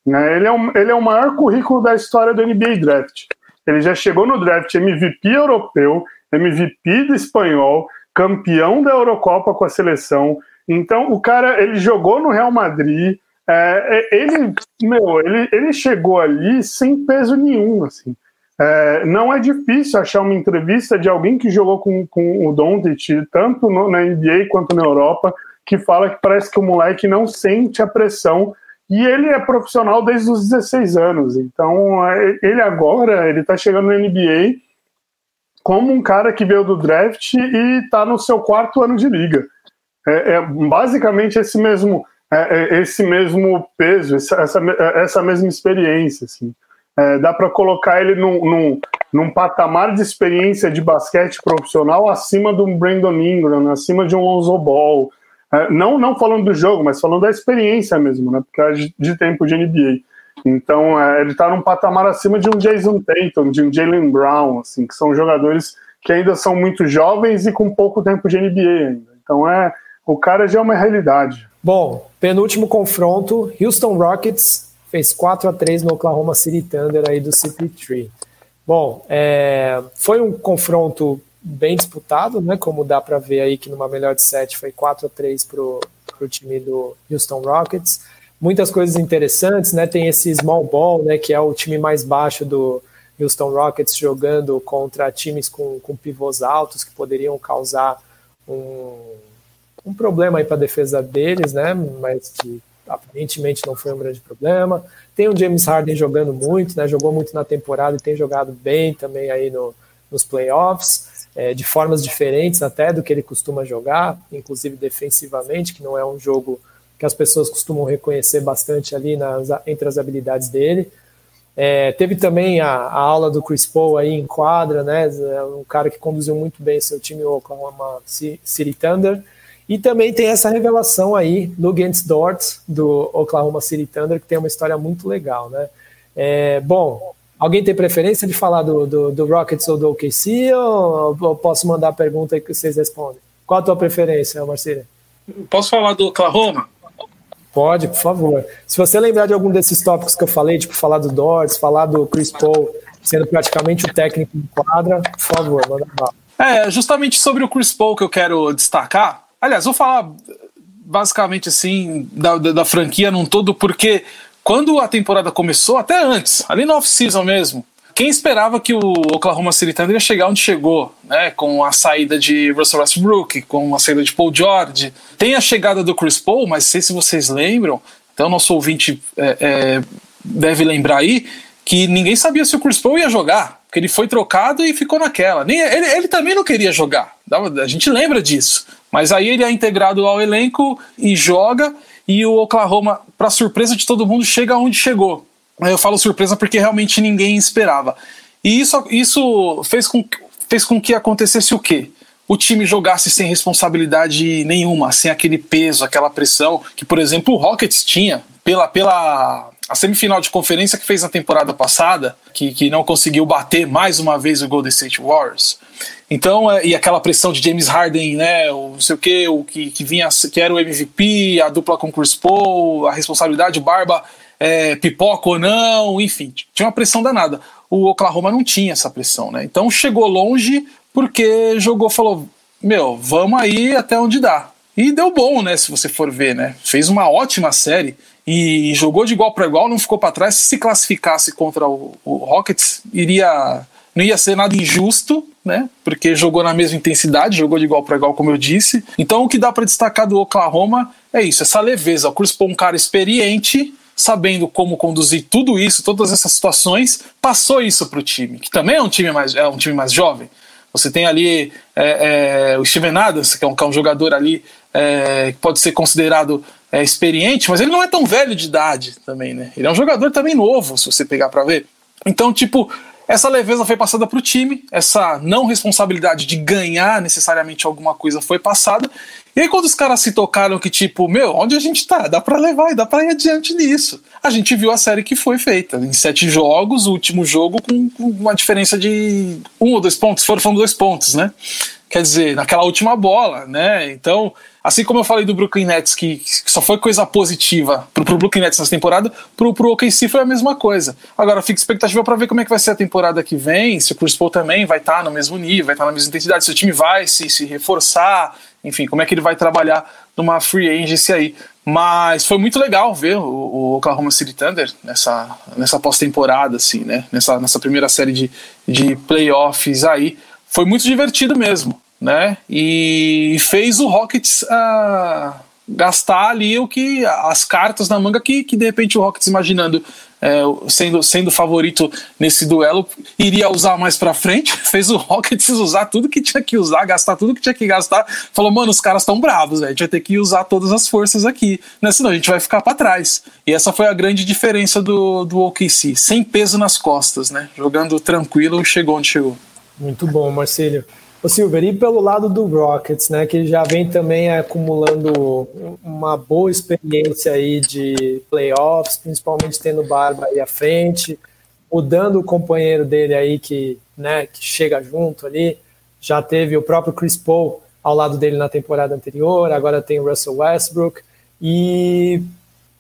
Né? Ele, é um, ele é o maior currículo da história do NBA Draft. Ele já chegou no draft MVP europeu, MVP do espanhol, campeão da Eurocopa com a seleção. Então, o cara, ele jogou no Real Madrid. É, é, ele, meu, ele, ele chegou ali sem peso nenhum, assim. É, não é difícil achar uma entrevista de alguém que jogou com, com o Doncic, tanto no, na NBA quanto na Europa, que fala que parece que o moleque não sente a pressão e ele é profissional desde os 16 anos. Então, é, ele agora, ele tá chegando na NBA como um cara que veio do draft e está no seu quarto ano de liga. É, é basicamente esse mesmo, é, é esse mesmo peso, essa, essa mesma experiência. Assim. É, dá para colocar ele num, num, num, patamar de experiência de basquete profissional acima de um Brandon Ingram, acima de um Lonzo Ball. É, não, não falando do jogo, mas falando da experiência mesmo, né? Porque é de, de tempo de NBA. Então, é, ele está num patamar acima de um Jason Tatum, de um Jalen Brown, assim, que são jogadores que ainda são muito jovens e com pouco tempo de NBA ainda. Então, é, o cara já é uma realidade. Bom, penúltimo confronto, Houston Rockets fez 4 a 3 no Oklahoma City Thunder aí do CP3. Bom, é, foi um confronto bem disputado, né? Como dá para ver aí que numa melhor de sete foi 4 a 3 para o time do Houston Rockets. Muitas coisas interessantes, né? Tem esse small ball, né? Que é o time mais baixo do Houston Rockets jogando contra times com, com pivôs altos que poderiam causar um, um problema aí para a defesa deles, né? Mas que aparentemente não foi um grande problema. Tem o James Harden jogando muito, né? Jogou muito na temporada e tem jogado bem também aí no, nos playoffs é, de formas diferentes até do que ele costuma jogar, inclusive defensivamente, que não é um jogo que as pessoas costumam reconhecer bastante ali nas, entre as habilidades dele. É, teve também a, a, aula do Chris Paul aí em quadra, né? É um cara que conduziu muito bem seu time, Oklahoma City Thunder. E também tem essa revelação aí, Lugans Dort, do Oklahoma City Thunder, que tem uma história muito legal, né? É, bom, Alguém tem preferência de falar do, do, do Rockets ou do OKC ou, ou posso mandar a pergunta aí que vocês respondem? Qual a tua preferência, Marcelo? Posso falar do Oklahoma? Pode, por favor. Se você lembrar de algum desses tópicos que eu falei, tipo falar do Dodds, falar do Chris Paul, sendo praticamente o técnico em quadra, por favor, manda bala. É, justamente sobre o Chris Paul que eu quero destacar. Aliás, vou falar basicamente assim da, da, da franquia num todo, porque quando a temporada começou, até antes, ali no off-season mesmo, quem esperava que o Oklahoma City Thunder ia chegar onde chegou, né? Com a saída de Russell Westbrook, com a saída de Paul George. Tem a chegada do Chris Paul, mas sei se vocês lembram, então nosso ouvinte é, é, deve lembrar aí, que ninguém sabia se o Chris Paul ia jogar, porque ele foi trocado e ficou naquela. Nem, ele, ele também não queria jogar, a gente lembra disso. Mas aí ele é integrado ao elenco e joga e o Oklahoma, para surpresa de todo mundo, chega onde chegou. Eu falo surpresa porque realmente ninguém esperava. E isso, isso fez, com, fez com que acontecesse o quê? O time jogasse sem responsabilidade nenhuma, sem aquele peso, aquela pressão que, por exemplo, o Rockets tinha pela, pela a semifinal de conferência que fez na temporada passada, que, que não conseguiu bater mais uma vez o Golden State Warriors. Então, é, e aquela pressão de James Harden, né, o não sei o que, o que, que vinha, que era o MVP, a dupla com Chris Paul, a responsabilidade, Barba, é, pipoca ou não, enfim, tinha uma pressão danada. O Oklahoma não tinha essa pressão, né? Então chegou longe porque jogou, falou, meu, vamos aí até onde dá. E deu bom, né, se você for ver, né? Fez uma ótima série e jogou de igual para igual, não ficou para trás. Se se classificasse contra o, o Rockets, iria não ia ser nada injusto, né? Porque jogou na mesma intensidade, jogou de igual para igual, como eu disse. Então, o que dá para destacar do Oklahoma é isso, essa leveza. O Chris Paul, um cara experiente, sabendo como conduzir tudo isso, todas essas situações, passou isso para o time, que também é um time mais, é um time mais jovem. Você tem ali é, é, o Steven Adams, que é um, que é um jogador ali é, que pode ser considerado é, experiente, mas ele não é tão velho de idade também, né? Ele é um jogador também novo, se você pegar para ver. Então, tipo, essa leveza foi passada para o time, essa não responsabilidade de ganhar necessariamente alguma coisa foi passada. E aí, quando os caras se tocaram que, tipo, meu, onde a gente tá? Dá para levar e dá para ir adiante nisso. A gente viu a série que foi feita. Em sete jogos, o último jogo com, uma diferença de um ou dois pontos, foram dois pontos, né? Quer dizer, naquela última bola, né? Então, assim como eu falei do Brooklyn Nets, que, que só foi coisa positiva pro, pro Brooklyn Nets nessa temporada, pro, pro OKC foi a mesma coisa. Agora, fica expectativa para ver como é que vai ser a temporada que vem, se o Chris Paul também vai estar tá no mesmo nível, vai estar tá na mesma intensidade, se o time vai se, se reforçar, enfim, como é que ele vai trabalhar numa free agency aí. Mas foi muito legal ver o, Oklahoma City Thunder nessa, nessa pós-temporada, assim, né? Nessa, nessa primeira série de, de playoffs aí. Foi muito divertido mesmo né? E fez o Rockets uh, gastar ali o que as cartas na manga que, que de repente o Rockets imaginando é, sendo sendo favorito nesse duelo iria usar mais para frente. Fez o Rockets usar tudo que tinha que usar, gastar tudo que tinha que gastar. Falou, mano, os caras estão bravos, a gente vai ter que usar todas as forças aqui, né? Senão a gente vai ficar para trás. E essa foi a grande diferença do, do OKC, sem peso nas costas, né? Jogando tranquilo, chegou onde chegou. Muito bom, Marcelo. O Silver, e pelo lado do Rockets, né, que já vem também acumulando uma boa experiência aí de playoffs, principalmente tendo Barba aí à frente, mudando o companheiro dele aí que, né, que chega junto ali, já teve o próprio Chris Paul ao lado dele na temporada anterior, agora tem o Russell Westbrook, e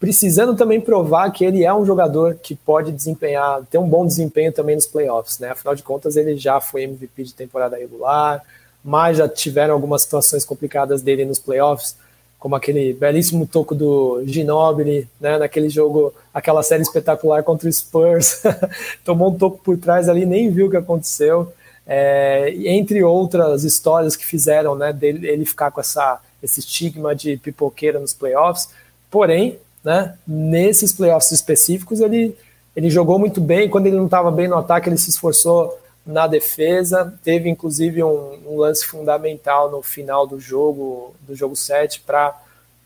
precisando também provar que ele é um jogador que pode desempenhar, ter um bom desempenho também nos playoffs, né? Afinal de contas, ele já foi MVP de temporada regular, mas já tiveram algumas situações complicadas dele nos playoffs, como aquele belíssimo toco do Ginobili, né? Naquele jogo, aquela série espetacular contra o Spurs, tomou um toco por trás ali, nem viu o que aconteceu. É, entre outras histórias que fizeram, né, dele ele ficar com essa esse estigma de pipoqueira nos playoffs. Porém, né? Nesses playoffs específicos, ele, ele jogou muito bem. Quando ele não estava bem no ataque, ele se esforçou na defesa. Teve inclusive um, um lance fundamental no final do jogo, do jogo 7, para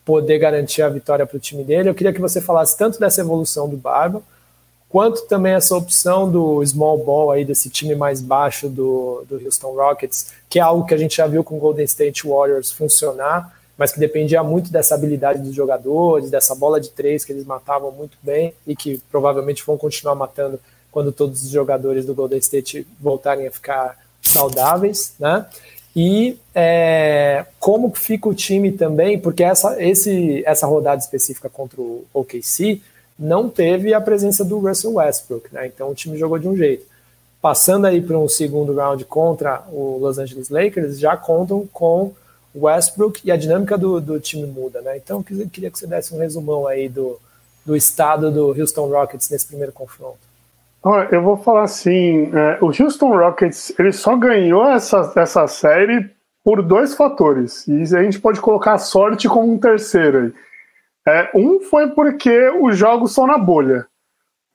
poder garantir a vitória para o time dele. Eu queria que você falasse tanto dessa evolução do Barba, quanto também essa opção do small ball aí desse time mais baixo do, do Houston Rockets, que é algo que a gente já viu com o Golden State Warriors funcionar mas que dependia muito dessa habilidade dos jogadores, dessa bola de três que eles matavam muito bem e que provavelmente vão continuar matando quando todos os jogadores do Golden State voltarem a ficar saudáveis, né? E é, como fica o time também, porque essa, esse, essa rodada específica contra o OKC não teve a presença do Russell Westbrook, né? Então o time jogou de um jeito. Passando aí para um segundo round contra o Los Angeles Lakers, já contam com Westbrook e a dinâmica do, do time muda, né? Então, eu queria que você desse um resumão aí do, do estado do Houston Rockets nesse primeiro confronto. Eu vou falar assim, é, o Houston Rockets ele só ganhou essa, essa série por dois fatores, e a gente pode colocar a sorte como um terceiro. É, um foi porque os jogos são na bolha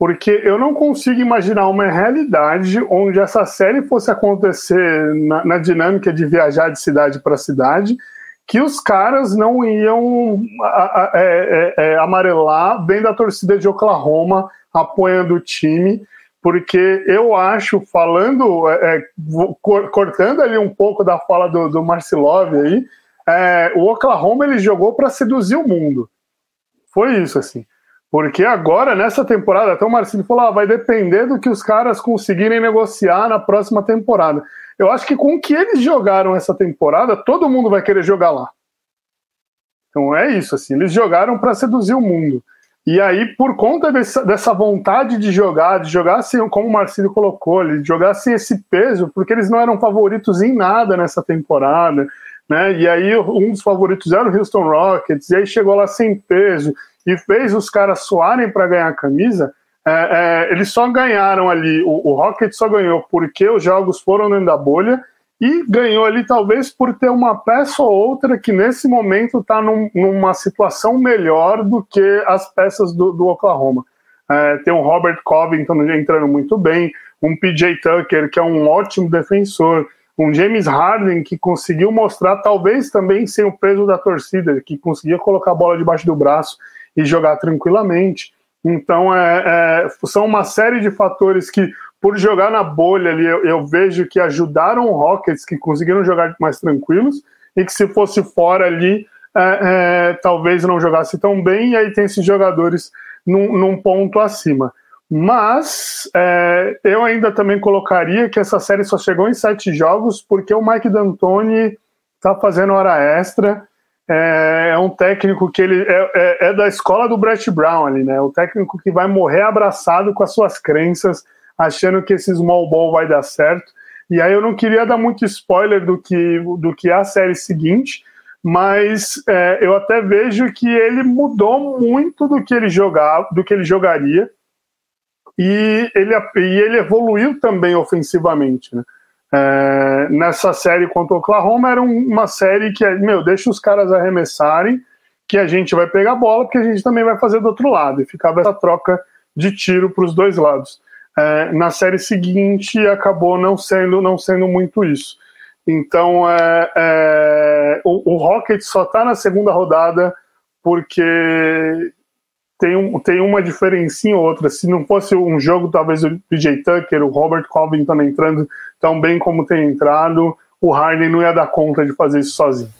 porque eu não consigo imaginar uma realidade onde essa série fosse acontecer na, na dinâmica de viajar de cidade para cidade, que os caras não iam a, a, é, é, é, amarelar vendo a torcida de Oklahoma apoiando o time, porque eu acho, falando, é cortando ali um pouco da fala do, do Marcilov aí, é, o Oklahoma ele jogou para seduzir o mundo. Foi isso, assim. Porque agora, nessa temporada, até o Marcinho falou: ah, vai depender do que os caras conseguirem negociar na próxima temporada. Eu acho que com o que eles jogaram essa temporada, todo mundo vai querer jogar lá. Então é isso, assim, eles jogaram para seduzir o mundo. E aí, por conta dessa, dessa, vontade de jogar, de jogar assim, como o Marcelo colocou, de jogar sem esse peso, porque eles não eram favoritos em nada nessa temporada, né? E aí um dos favoritos era o Houston Rockets, e aí chegou lá sem peso e fez os caras suarem para ganhar a camisa, é, é, eles só ganharam ali, o, o Rocket só ganhou porque os jogos foram dentro da bolha e ganhou ali talvez por ter uma peça ou outra que nesse momento está num, numa situação melhor do que as peças do, do Oklahoma. É, tem um Robert Covington entrando muito bem, um PJ Tucker que é um ótimo defensor, um James Harden que conseguiu mostrar, talvez também sem o peso da torcida, que conseguia colocar a bola debaixo do braço e jogar tranquilamente. Então, é, é, são uma série de fatores que, por jogar na bolha ali, eu, eu, vejo que ajudaram o Rockets, que conseguiram jogar mais tranquilos, e que se fosse fora ali, é, é talvez não jogasse tão bem, e aí tem esses jogadores num, num ponto acima. Mas é, eu ainda também colocaria que essa série só chegou em sete jogos porque o Mike D'Antoni está fazendo hora extra é, é, um técnico que ele é, é, é, da escola do Brett Brown ali, né? O técnico que vai morrer abraçado com as suas crenças, achando que esse small ball vai dar certo. E aí eu não queria dar muito spoiler do que, do que é a série seguinte, mas é, eu até vejo que ele mudou muito do que ele jogava, do que ele jogaria, e ele, e ele evoluiu também ofensivamente, né? É, nessa série contra o Oklahoma era uma série que, meu, deixa os caras arremessarem, que a gente vai pegar a bola, porque a gente também vai fazer do outro lado. E ficava essa troca de tiro para os dois lados. É, na série seguinte acabou não sendo, não sendo muito isso. Então é, é o, o Rocket só está na segunda rodada porque tem, um, tem uma diferencinha ou outra. Se não fosse um jogo, talvez o PJ Tucker, o Robert Covington entrando tão bem como tem entrado, o Harden não ia dar conta de fazer isso sozinho.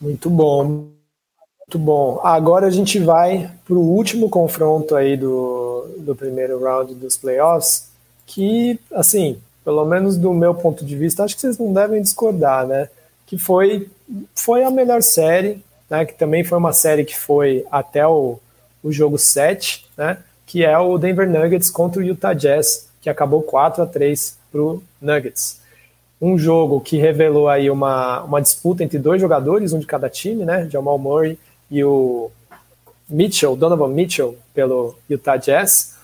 Muito bom. Muito bom. Agora a gente vai para o último confronto aí do, do primeiro round dos playoffs, que, assim, pelo menos do meu ponto de vista, acho que vocês não devem discordar, né? Que foi, foi a melhor série, né? Que também foi uma série que foi até o, o jogo 7, né? Que é o Denver Nuggets contra o Utah Jazz, que acabou 4 a 3 para o Nuggets um jogo que revelou aí uma, uma disputa entre dois jogadores, um de cada time, né? Jamal Murray e o Mitchell, Donovan Mitchell, pelo Utah Jazz,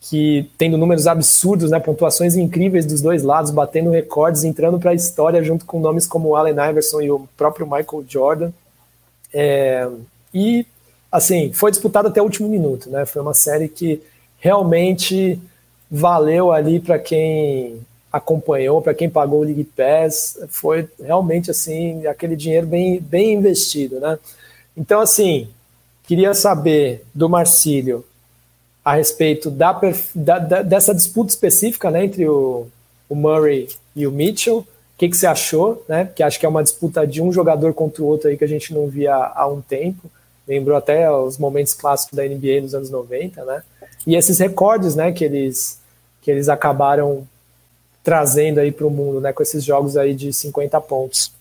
que tendo números absurdos, né? Pontuações incríveis dos dois lados, batendo recordes, entrando para a história junto com nomes como Allen Iverson e o próprio Michael Jordan. É, e, assim, foi disputado até o último minuto, né? Foi uma série que realmente valeu ali para quem acompanhou, para quem pagou o League Pass, foi realmente assim aquele dinheiro bem, bem investido, né? Então, assim, queria saber do Marcílio a respeito da, da, da, dessa disputa específica né, entre o, o Murray e o Mitchell. O que, que você achou? Né? Porque acho que é uma disputa de um jogador contra o outro aí que a gente não via há um tempo. Lembrou até os momentos clássicos da NBA nos anos 90, né? E esses recordes né, que, eles, que eles acabaram trazendo aí para o mundo, né, com esses jogos aí de 50 pontos.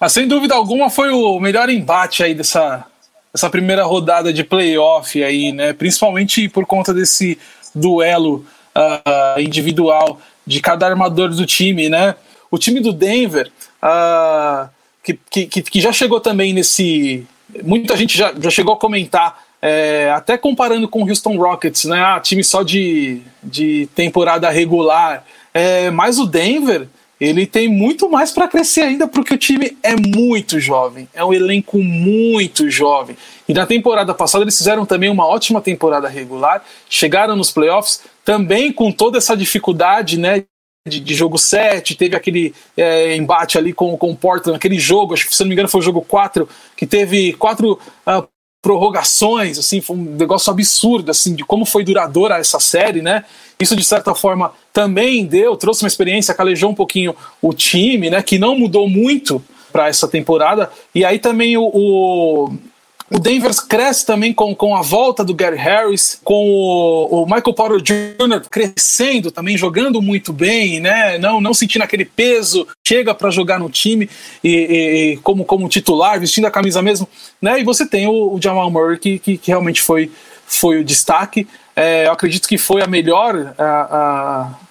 Ah, sem dúvida alguma foi o melhor embate aí dessa, dessa primeira rodada de playoff aí, né, principalmente por conta desse duelo uh, individual de cada armador do time, né, o time do Denver, uh, que, que, que já chegou também nesse, muita gente já, já chegou a comentar é, até comparando com o Houston Rockets, né? Ah, time só de, de temporada regular. É, mas o Denver, ele tem muito mais para crescer ainda, porque o time é muito jovem, é um elenco muito jovem. E na temporada passada eles fizeram também uma ótima temporada regular, chegaram nos playoffs também com toda essa dificuldade, né? De, de jogo 7, teve aquele é, embate ali com, com o Portland, aquele jogo, acho que se não me engano foi o jogo 4, que teve quatro uh, prorrogações, assim, foi um negócio absurdo, assim, de como foi duradoura essa série, né? Isso, de certa forma, também deu, trouxe uma experiência, calejou um pouquinho o time, né? Que não mudou muito para essa temporada. E aí também o, o, o Denver cresce também com, com a volta do Gary Harris, com o, o, Michael Porter Jr. crescendo também, jogando muito bem, né? Não, não sentindo aquele peso, chega para jogar no time e, e, como, como titular, vestindo a camisa mesmo, né? E você tem o, o Jamal Murray que, que, que, realmente foi, foi o destaque. É, eu acredito que foi a melhor. A, a,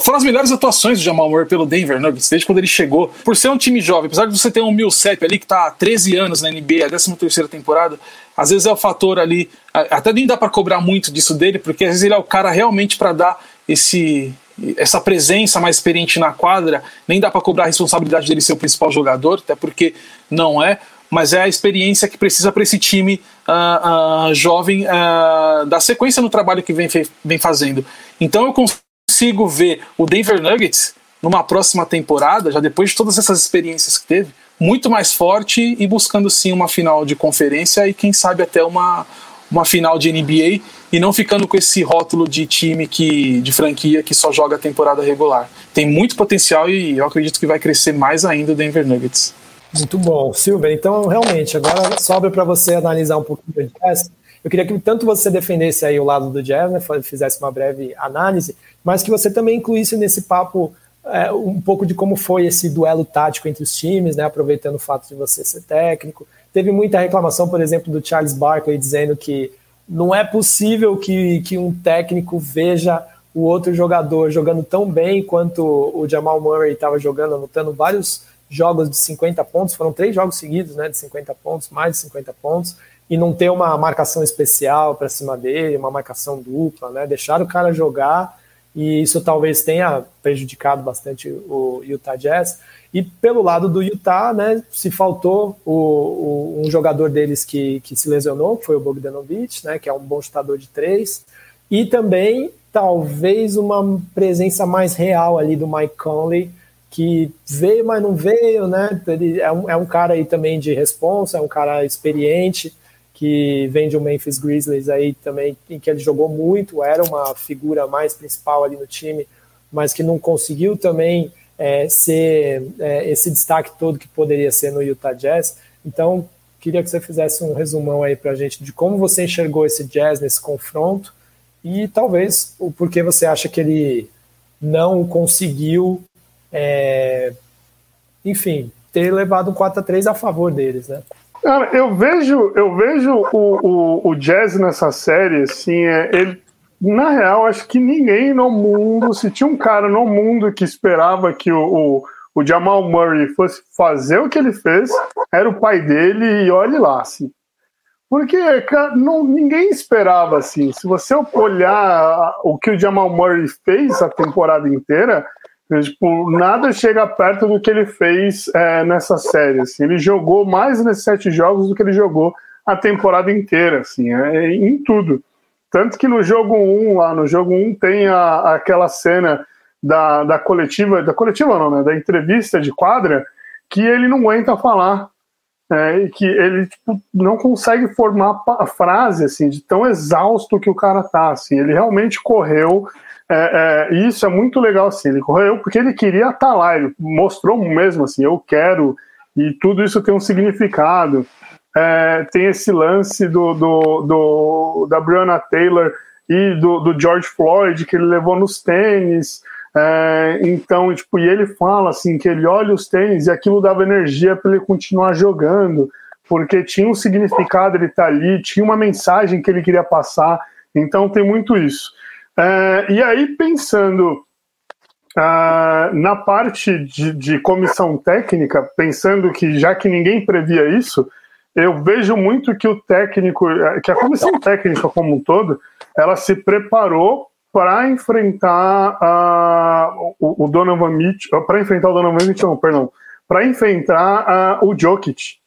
foram as melhores atuações do Jamal Murray pelo Denver Nuggets desde quando ele chegou. Por ser um time jovem, apesar de você ter um Millsap ali que está há 13 anos na NBA, a 13 terceira temporada, às vezes é o fator ali, até nem dá para cobrar muito disso dele, porque às vezes ele é o cara realmente para dar esse essa presença mais experiente na quadra, nem dá para cobrar a responsabilidade dele ser o principal jogador, até porque não é, mas é a experiência que precisa para esse time uh, uh, jovem uh, dar sequência no trabalho que vem, vem fazendo. Então eu consigo consigo ver o Denver Nuggets numa próxima temporada, já depois de todas essas experiências que teve, muito mais forte e buscando sim uma final de conferência e quem sabe até uma, uma final de NBA e não ficando com esse rótulo de time que de franquia que só joga a temporada regular. Tem muito potencial e eu acredito que vai crescer mais ainda o Denver Nuggets. Muito bom, Silver. Então, realmente, agora sobra para você analisar um pouquinho do Jazz. Eu queria que tanto você defendesse aí o lado do Jazz, né, fizesse uma breve análise, mas que você também incluísse nesse papo é, um pouco de como foi esse duelo tático entre os times, né, aproveitando o fato de você ser técnico. Teve muita reclamação, por exemplo, do Charles Barkley dizendo que não é possível que, que um técnico veja o outro jogador jogando tão bem quanto o Jamal Murray estava jogando, anotando vários jogos de 50 pontos, foram três jogos seguidos, né, de 50 pontos, mais de 50 pontos, e não ter uma marcação especial para cima dele, uma marcação dupla, né, deixar o cara jogar e isso talvez tenha prejudicado bastante o Utah Jazz. E pelo lado do Utah, né, se faltou o, o, um jogador deles que, que se lesionou, que foi o Bogdanovich, né, que é um bom chutador de três, e também talvez uma presença mais real ali do Mike Conley, que veio, mas não veio, né? Ele é um, é um cara aí também de responsa, é um cara experiente, que vem de um Memphis Grizzlies aí também, em que ele jogou muito, era uma figura mais principal ali no time, mas que não conseguiu também é, ser é, esse destaque todo que poderia ser no Utah Jazz. Então, queria que você fizesse um resumão aí para a gente de como você enxergou esse Jazz nesse confronto e talvez o porquê você acha que ele não conseguiu, é, enfim, ter levado um 4 a 3 a favor deles, né? Cara, eu vejo, eu vejo o, o, o Jazz nessa série, assim, é, ele, na real, acho que ninguém no mundo, se tinha um cara no mundo que esperava que o, o, o Jamal Murray fosse fazer o que ele fez, era o pai dele, e olhe lá, assim. Porque cara, não, ninguém esperava assim. Se você olhar o que o Jamal Murray fez a temporada inteira, tipo, nada chega perto do que ele fez é, nessa série. Assim. Ele jogou mais nesses sete jogos do que ele jogou a temporada inteira, assim, é, em tudo. Tanto que no jogo 1, lá no jogo 1, tem a, aquela cena da, da coletiva, da coletiva não, né? Da entrevista de quadra, que ele não aguenta falar. É, que ele tipo, não consegue formar a frase assim, de tão exausto que o cara tá. Assim, ele realmente correu. É, é, isso é muito legal, assim, ele correu porque ele queria estar tá lá, ele mostrou mesmo assim, eu quero, e tudo isso tem um significado é, tem esse lance do, do, do, da Breonna Taylor e do, do George Floyd que ele levou nos tênis. É, então, tipo, e ele fala assim que ele olha os tênis e aquilo dava energia para ele continuar jogando, porque tinha um significado ele tá ali, tinha uma mensagem que ele queria passar. Então tem muito isso. É, e aí pensando Uh, na parte de, de, comissão técnica, pensando que já que ninguém previa isso, eu vejo muito que o técnico, que a comissão técnica como um todo, ela se preparou para enfrentar uh, o, o, Donovan Mitchell, para enfrentar o Donovan Mitchell, perdão, para enfrentar o Jokic.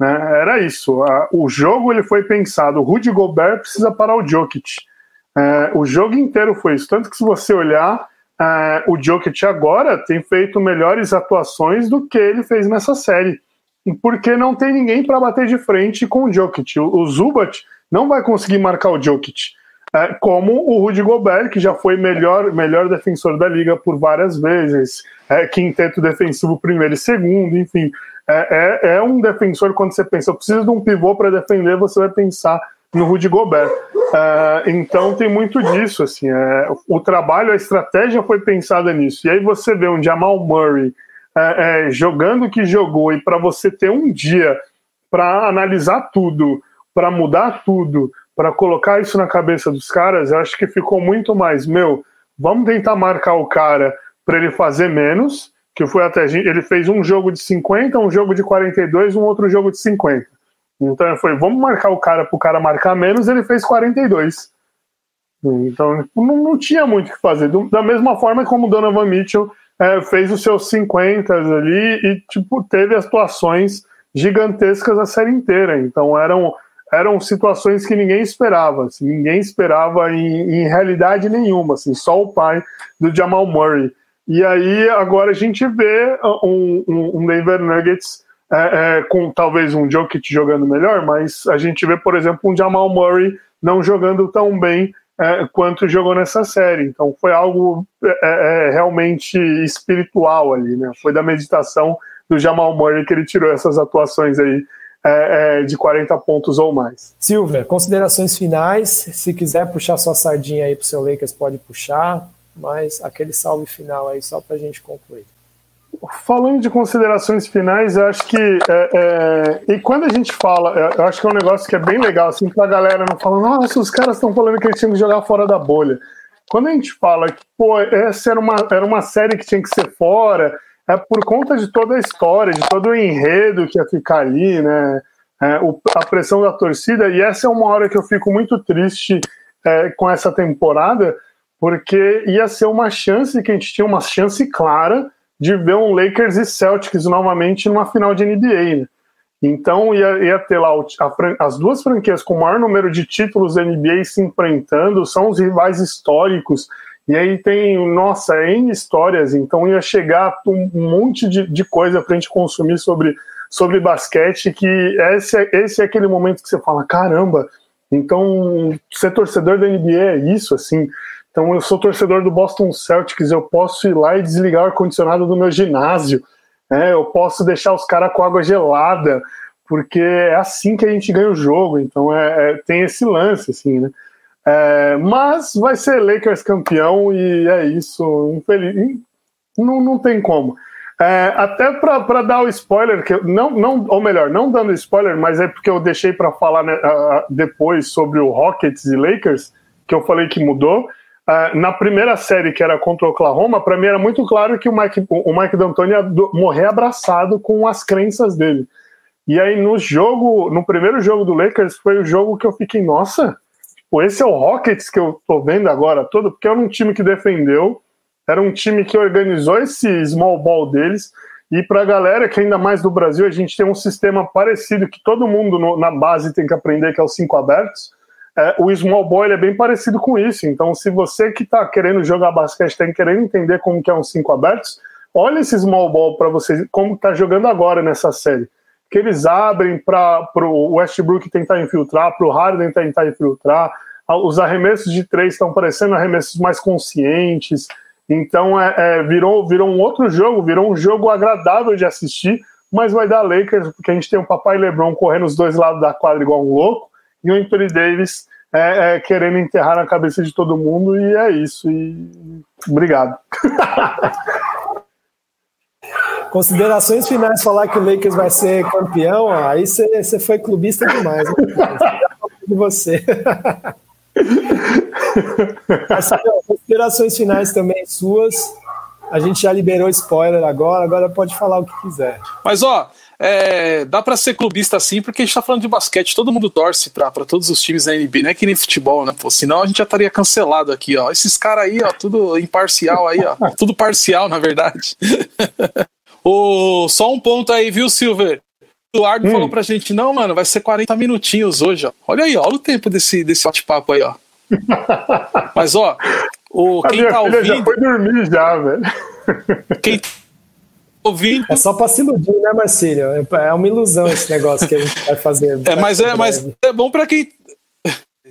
Né? Era isso. O jogo ele foi pensado. O Rudy Gobert precisa parar o Jokic. Uh, o jogo inteiro foi isso. Tanto que se você olhar, uh, o Jokic agora tem feito melhores atuações do que ele fez nessa série porque não tem ninguém para bater de frente com o Jokic. O, Zubat não vai conseguir marcar o Jokic. É, como o Rudy Gobert, que já foi melhor, melhor defensor da liga por várias vezes, é, quinteto defensivo primeiro e segundo, enfim. É, é, é um defensor, quando você pensa, eu preciso de um pivô para defender, você vai pensar no Rudy Gobert. É, então tem muito disso, assim, é, o trabalho, a estratégia foi pensada nisso. E aí você vê um Jamal Murray é, é, jogando o que jogou e para você ter um dia para analisar tudo, para mudar tudo, para colocar isso na cabeça dos caras, eu acho que ficou muito mais, meu, vamos tentar marcar o cara para ele fazer menos, que foi até ele fez um jogo de 50, um jogo de 42, um outro jogo de 50. Então foi, vamos marcar o cara para o cara marcar menos, ele fez 42. Então não, não tinha muito o que fazer. Da mesma forma como o Donovan Mitchell é, fez os seus 50 ali e tipo teve atuações gigantescas a série inteira. Então eram eram situações que ninguém esperava, assim, ninguém esperava em, em, realidade nenhuma, assim, só o pai do Jamal Murray. E aí agora a gente vê um, um, um Denver Nuggets é, é, com talvez um Jokic jogando melhor, mas a gente vê, por exemplo, um Jamal Murray não jogando tão bem é, quanto jogou nessa série. Então foi algo é, é, é, realmente espiritual ali, né? Foi da meditação do Jamal Murray que ele tirou essas atuações aí é, é de 40 pontos ou mais. Silvia, considerações finais. Se quiser puxar sua sardinha aí para o seu Lakers, pode puxar, mas aquele salve final aí só para a gente concluir. Falando de considerações finais, eu acho que. É, é, e quando a gente fala, eu acho que é um negócio que é bem legal, assim, pra galera não falar, nossa, os caras estão falando que eles tinham que jogar fora da bolha. Quando a gente fala que, pô, essa era uma, era uma série que tinha que ser fora, é por conta de toda a história, de todo o enredo que ia ficar ali, né? É, o, a pressão da torcida, e essa é uma hora que eu fico muito triste é, com essa temporada, porque ia ser uma chance que a gente tinha uma chance clara de ver um Lakers e Celtics novamente numa final de NBA. Né? Então ia, ia ter lá a, as duas franquias com o maior número de títulos da NBA se enfrentando, são os rivais históricos. E aí tem, nossa, N histórias, então ia chegar um monte de, de coisa para a gente consumir sobre, sobre basquete, que esse, esse é aquele momento que você fala, caramba, então ser torcedor da NBA é isso, assim, Então eu sou torcedor do Boston Celtics, eu posso ir lá e desligar o ar-condicionado do meu ginásio, né? eu posso deixar os caras com água gelada, porque é assim que a gente ganha o jogo, então é, é tem esse lance, assim, né? É, mas vai ser Lakers campeão e é isso, infeliz, não, não tem como. É, até para dar o spoiler, que não, não, ou melhor, não dando spoiler, mas é porque eu deixei para falar né, depois sobre o Rockets e Lakers, que eu falei que mudou. Uh, na primeira série, que era contra o Oklahoma, para mim era muito claro que o Mike, o Mike D'Antoni ia morrer abraçado com as crenças dele. E aí no jogo, no primeiro jogo do Lakers, foi o jogo que eu fiquei, nossa, tipo, esse é o Rockets que eu tô vendo agora todo, porque era um time que defendeu, era um time que organizou esse small ball deles. E para a galera que ainda mais do Brasil, a gente tem um sistema parecido que todo mundo no, na base tem que aprender, que é os cinco abertos. É, o small ball é bem parecido com isso. Então, se você que está querendo jogar basquete, está querendo entender como que é um cinco abertos, olha esse small ball para vocês, como está jogando agora nessa série. Que eles abrem para o Westbrook tentar infiltrar, para o Harden tentar infiltrar. Os arremessos de três estão parecendo arremessos mais conscientes. Então é, é, virou, virou um outro jogo, virou um jogo agradável de assistir, mas vai dar Lakers, porque a gente tem o papai LeBron correndo os dois lados da quadra igual um louco, e o Anthony Davis é, é, querendo enterrar na cabeça de todo mundo, e é isso. E obrigado. Considerações finais, falar que o Lakers vai ser campeão, aí você foi clubista demais. Né? de você. considerações finais também suas. A gente já liberou spoiler agora, agora pode falar o que quiser. Mas ó, é, dá para ser clubista assim, porque a gente tá falando de basquete, todo mundo torce pra, pra todos os times da NBA, não é que nem futebol, né? Pô, senão a gente já estaria cancelado aqui, ó. Esses caras aí, ó, tudo imparcial aí, ó. tudo parcial, na verdade. o, só um ponto aí, viu, Silver? O Eduardo hum. falou pra gente, não, mano, vai ser 40 minutinhos hoje, ó. Olha aí, ó, olha o tempo desse, desse bate-papo aí, ó. Mas, ó, o, quem tá ouvindo. já foi dormir, já, velho. Quem ouvindo. É só pra se iludir, né, Marcílio? É uma ilusão esse negócio que a gente vai fazer. É, mas é, mas é bom pra quem.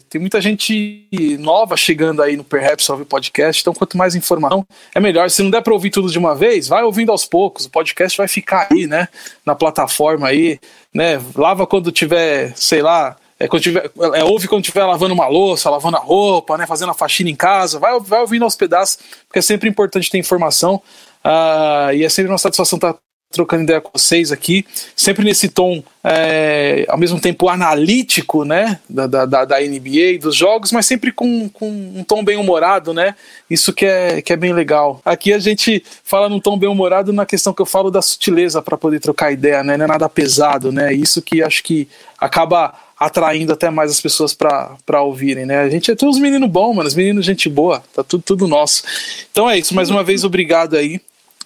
Tem muita gente nova chegando aí no Perhaps Ouvir Podcast, então quanto mais informação é melhor. Se não der para ouvir tudo de uma vez, vai ouvindo aos poucos. O podcast vai ficar aí, né, na plataforma aí, né? Lava quando tiver, sei lá, é, quando tiver, é, ouve quando estiver lavando uma louça, lavando a roupa, né, fazendo a faxina em casa, vai, vai ouvindo aos pedaços, porque é sempre importante ter informação. Uh, e é sempre uma satisfação estar trocando ideia com vocês aqui, sempre nesse tom, é, ao mesmo tempo analítico, né, da, da, da NBA, dos jogos, mas sempre com, com um tom bem humorado, né, isso que é, que é bem legal. Aqui a gente fala num tom bem humorado na questão que eu falo da sutileza para poder trocar ideia, né, não é nada pesado, né, isso que acho que acaba atraindo até mais as pessoas para ouvirem, né? A gente é todos meninos bons, mano, os meninos gente boa, tá tudo, tudo nosso. Então é isso, mais uma vez, obrigado aí.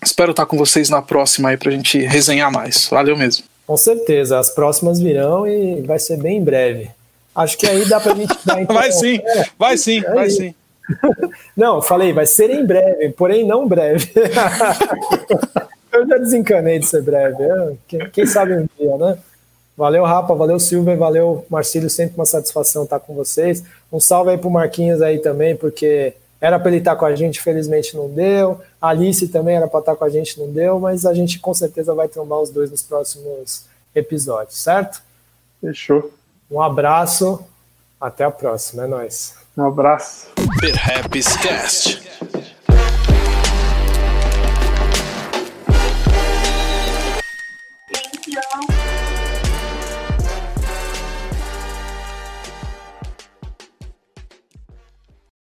Espero estar com vocês na próxima aí pra gente resenhar mais. Valeu mesmo. Com certeza, as próximas virão e vai ser bem em breve. Acho que aí dá pra gente dar então, Vai sim, é, vai sim, vai sim. Não, falei, vai ser em breve, porém não breve. Eu já desencanei de ser breve. É, quem, quem sabe um dia, né? Valeu, Rapa, valeu, Silver, valeu, Marcílio, sempre uma satisfação estar com vocês. Um salve aí pro Marquinhos aí também, porque era para ele estar com a gente, felizmente não deu. A Alice também era para estar com a gente, não deu, mas a gente com certeza vai trombar os dois nos próximos episódios, certo? Fechou. Um abraço, até a próxima, é nóis. Um abraço. Perhaps Cast.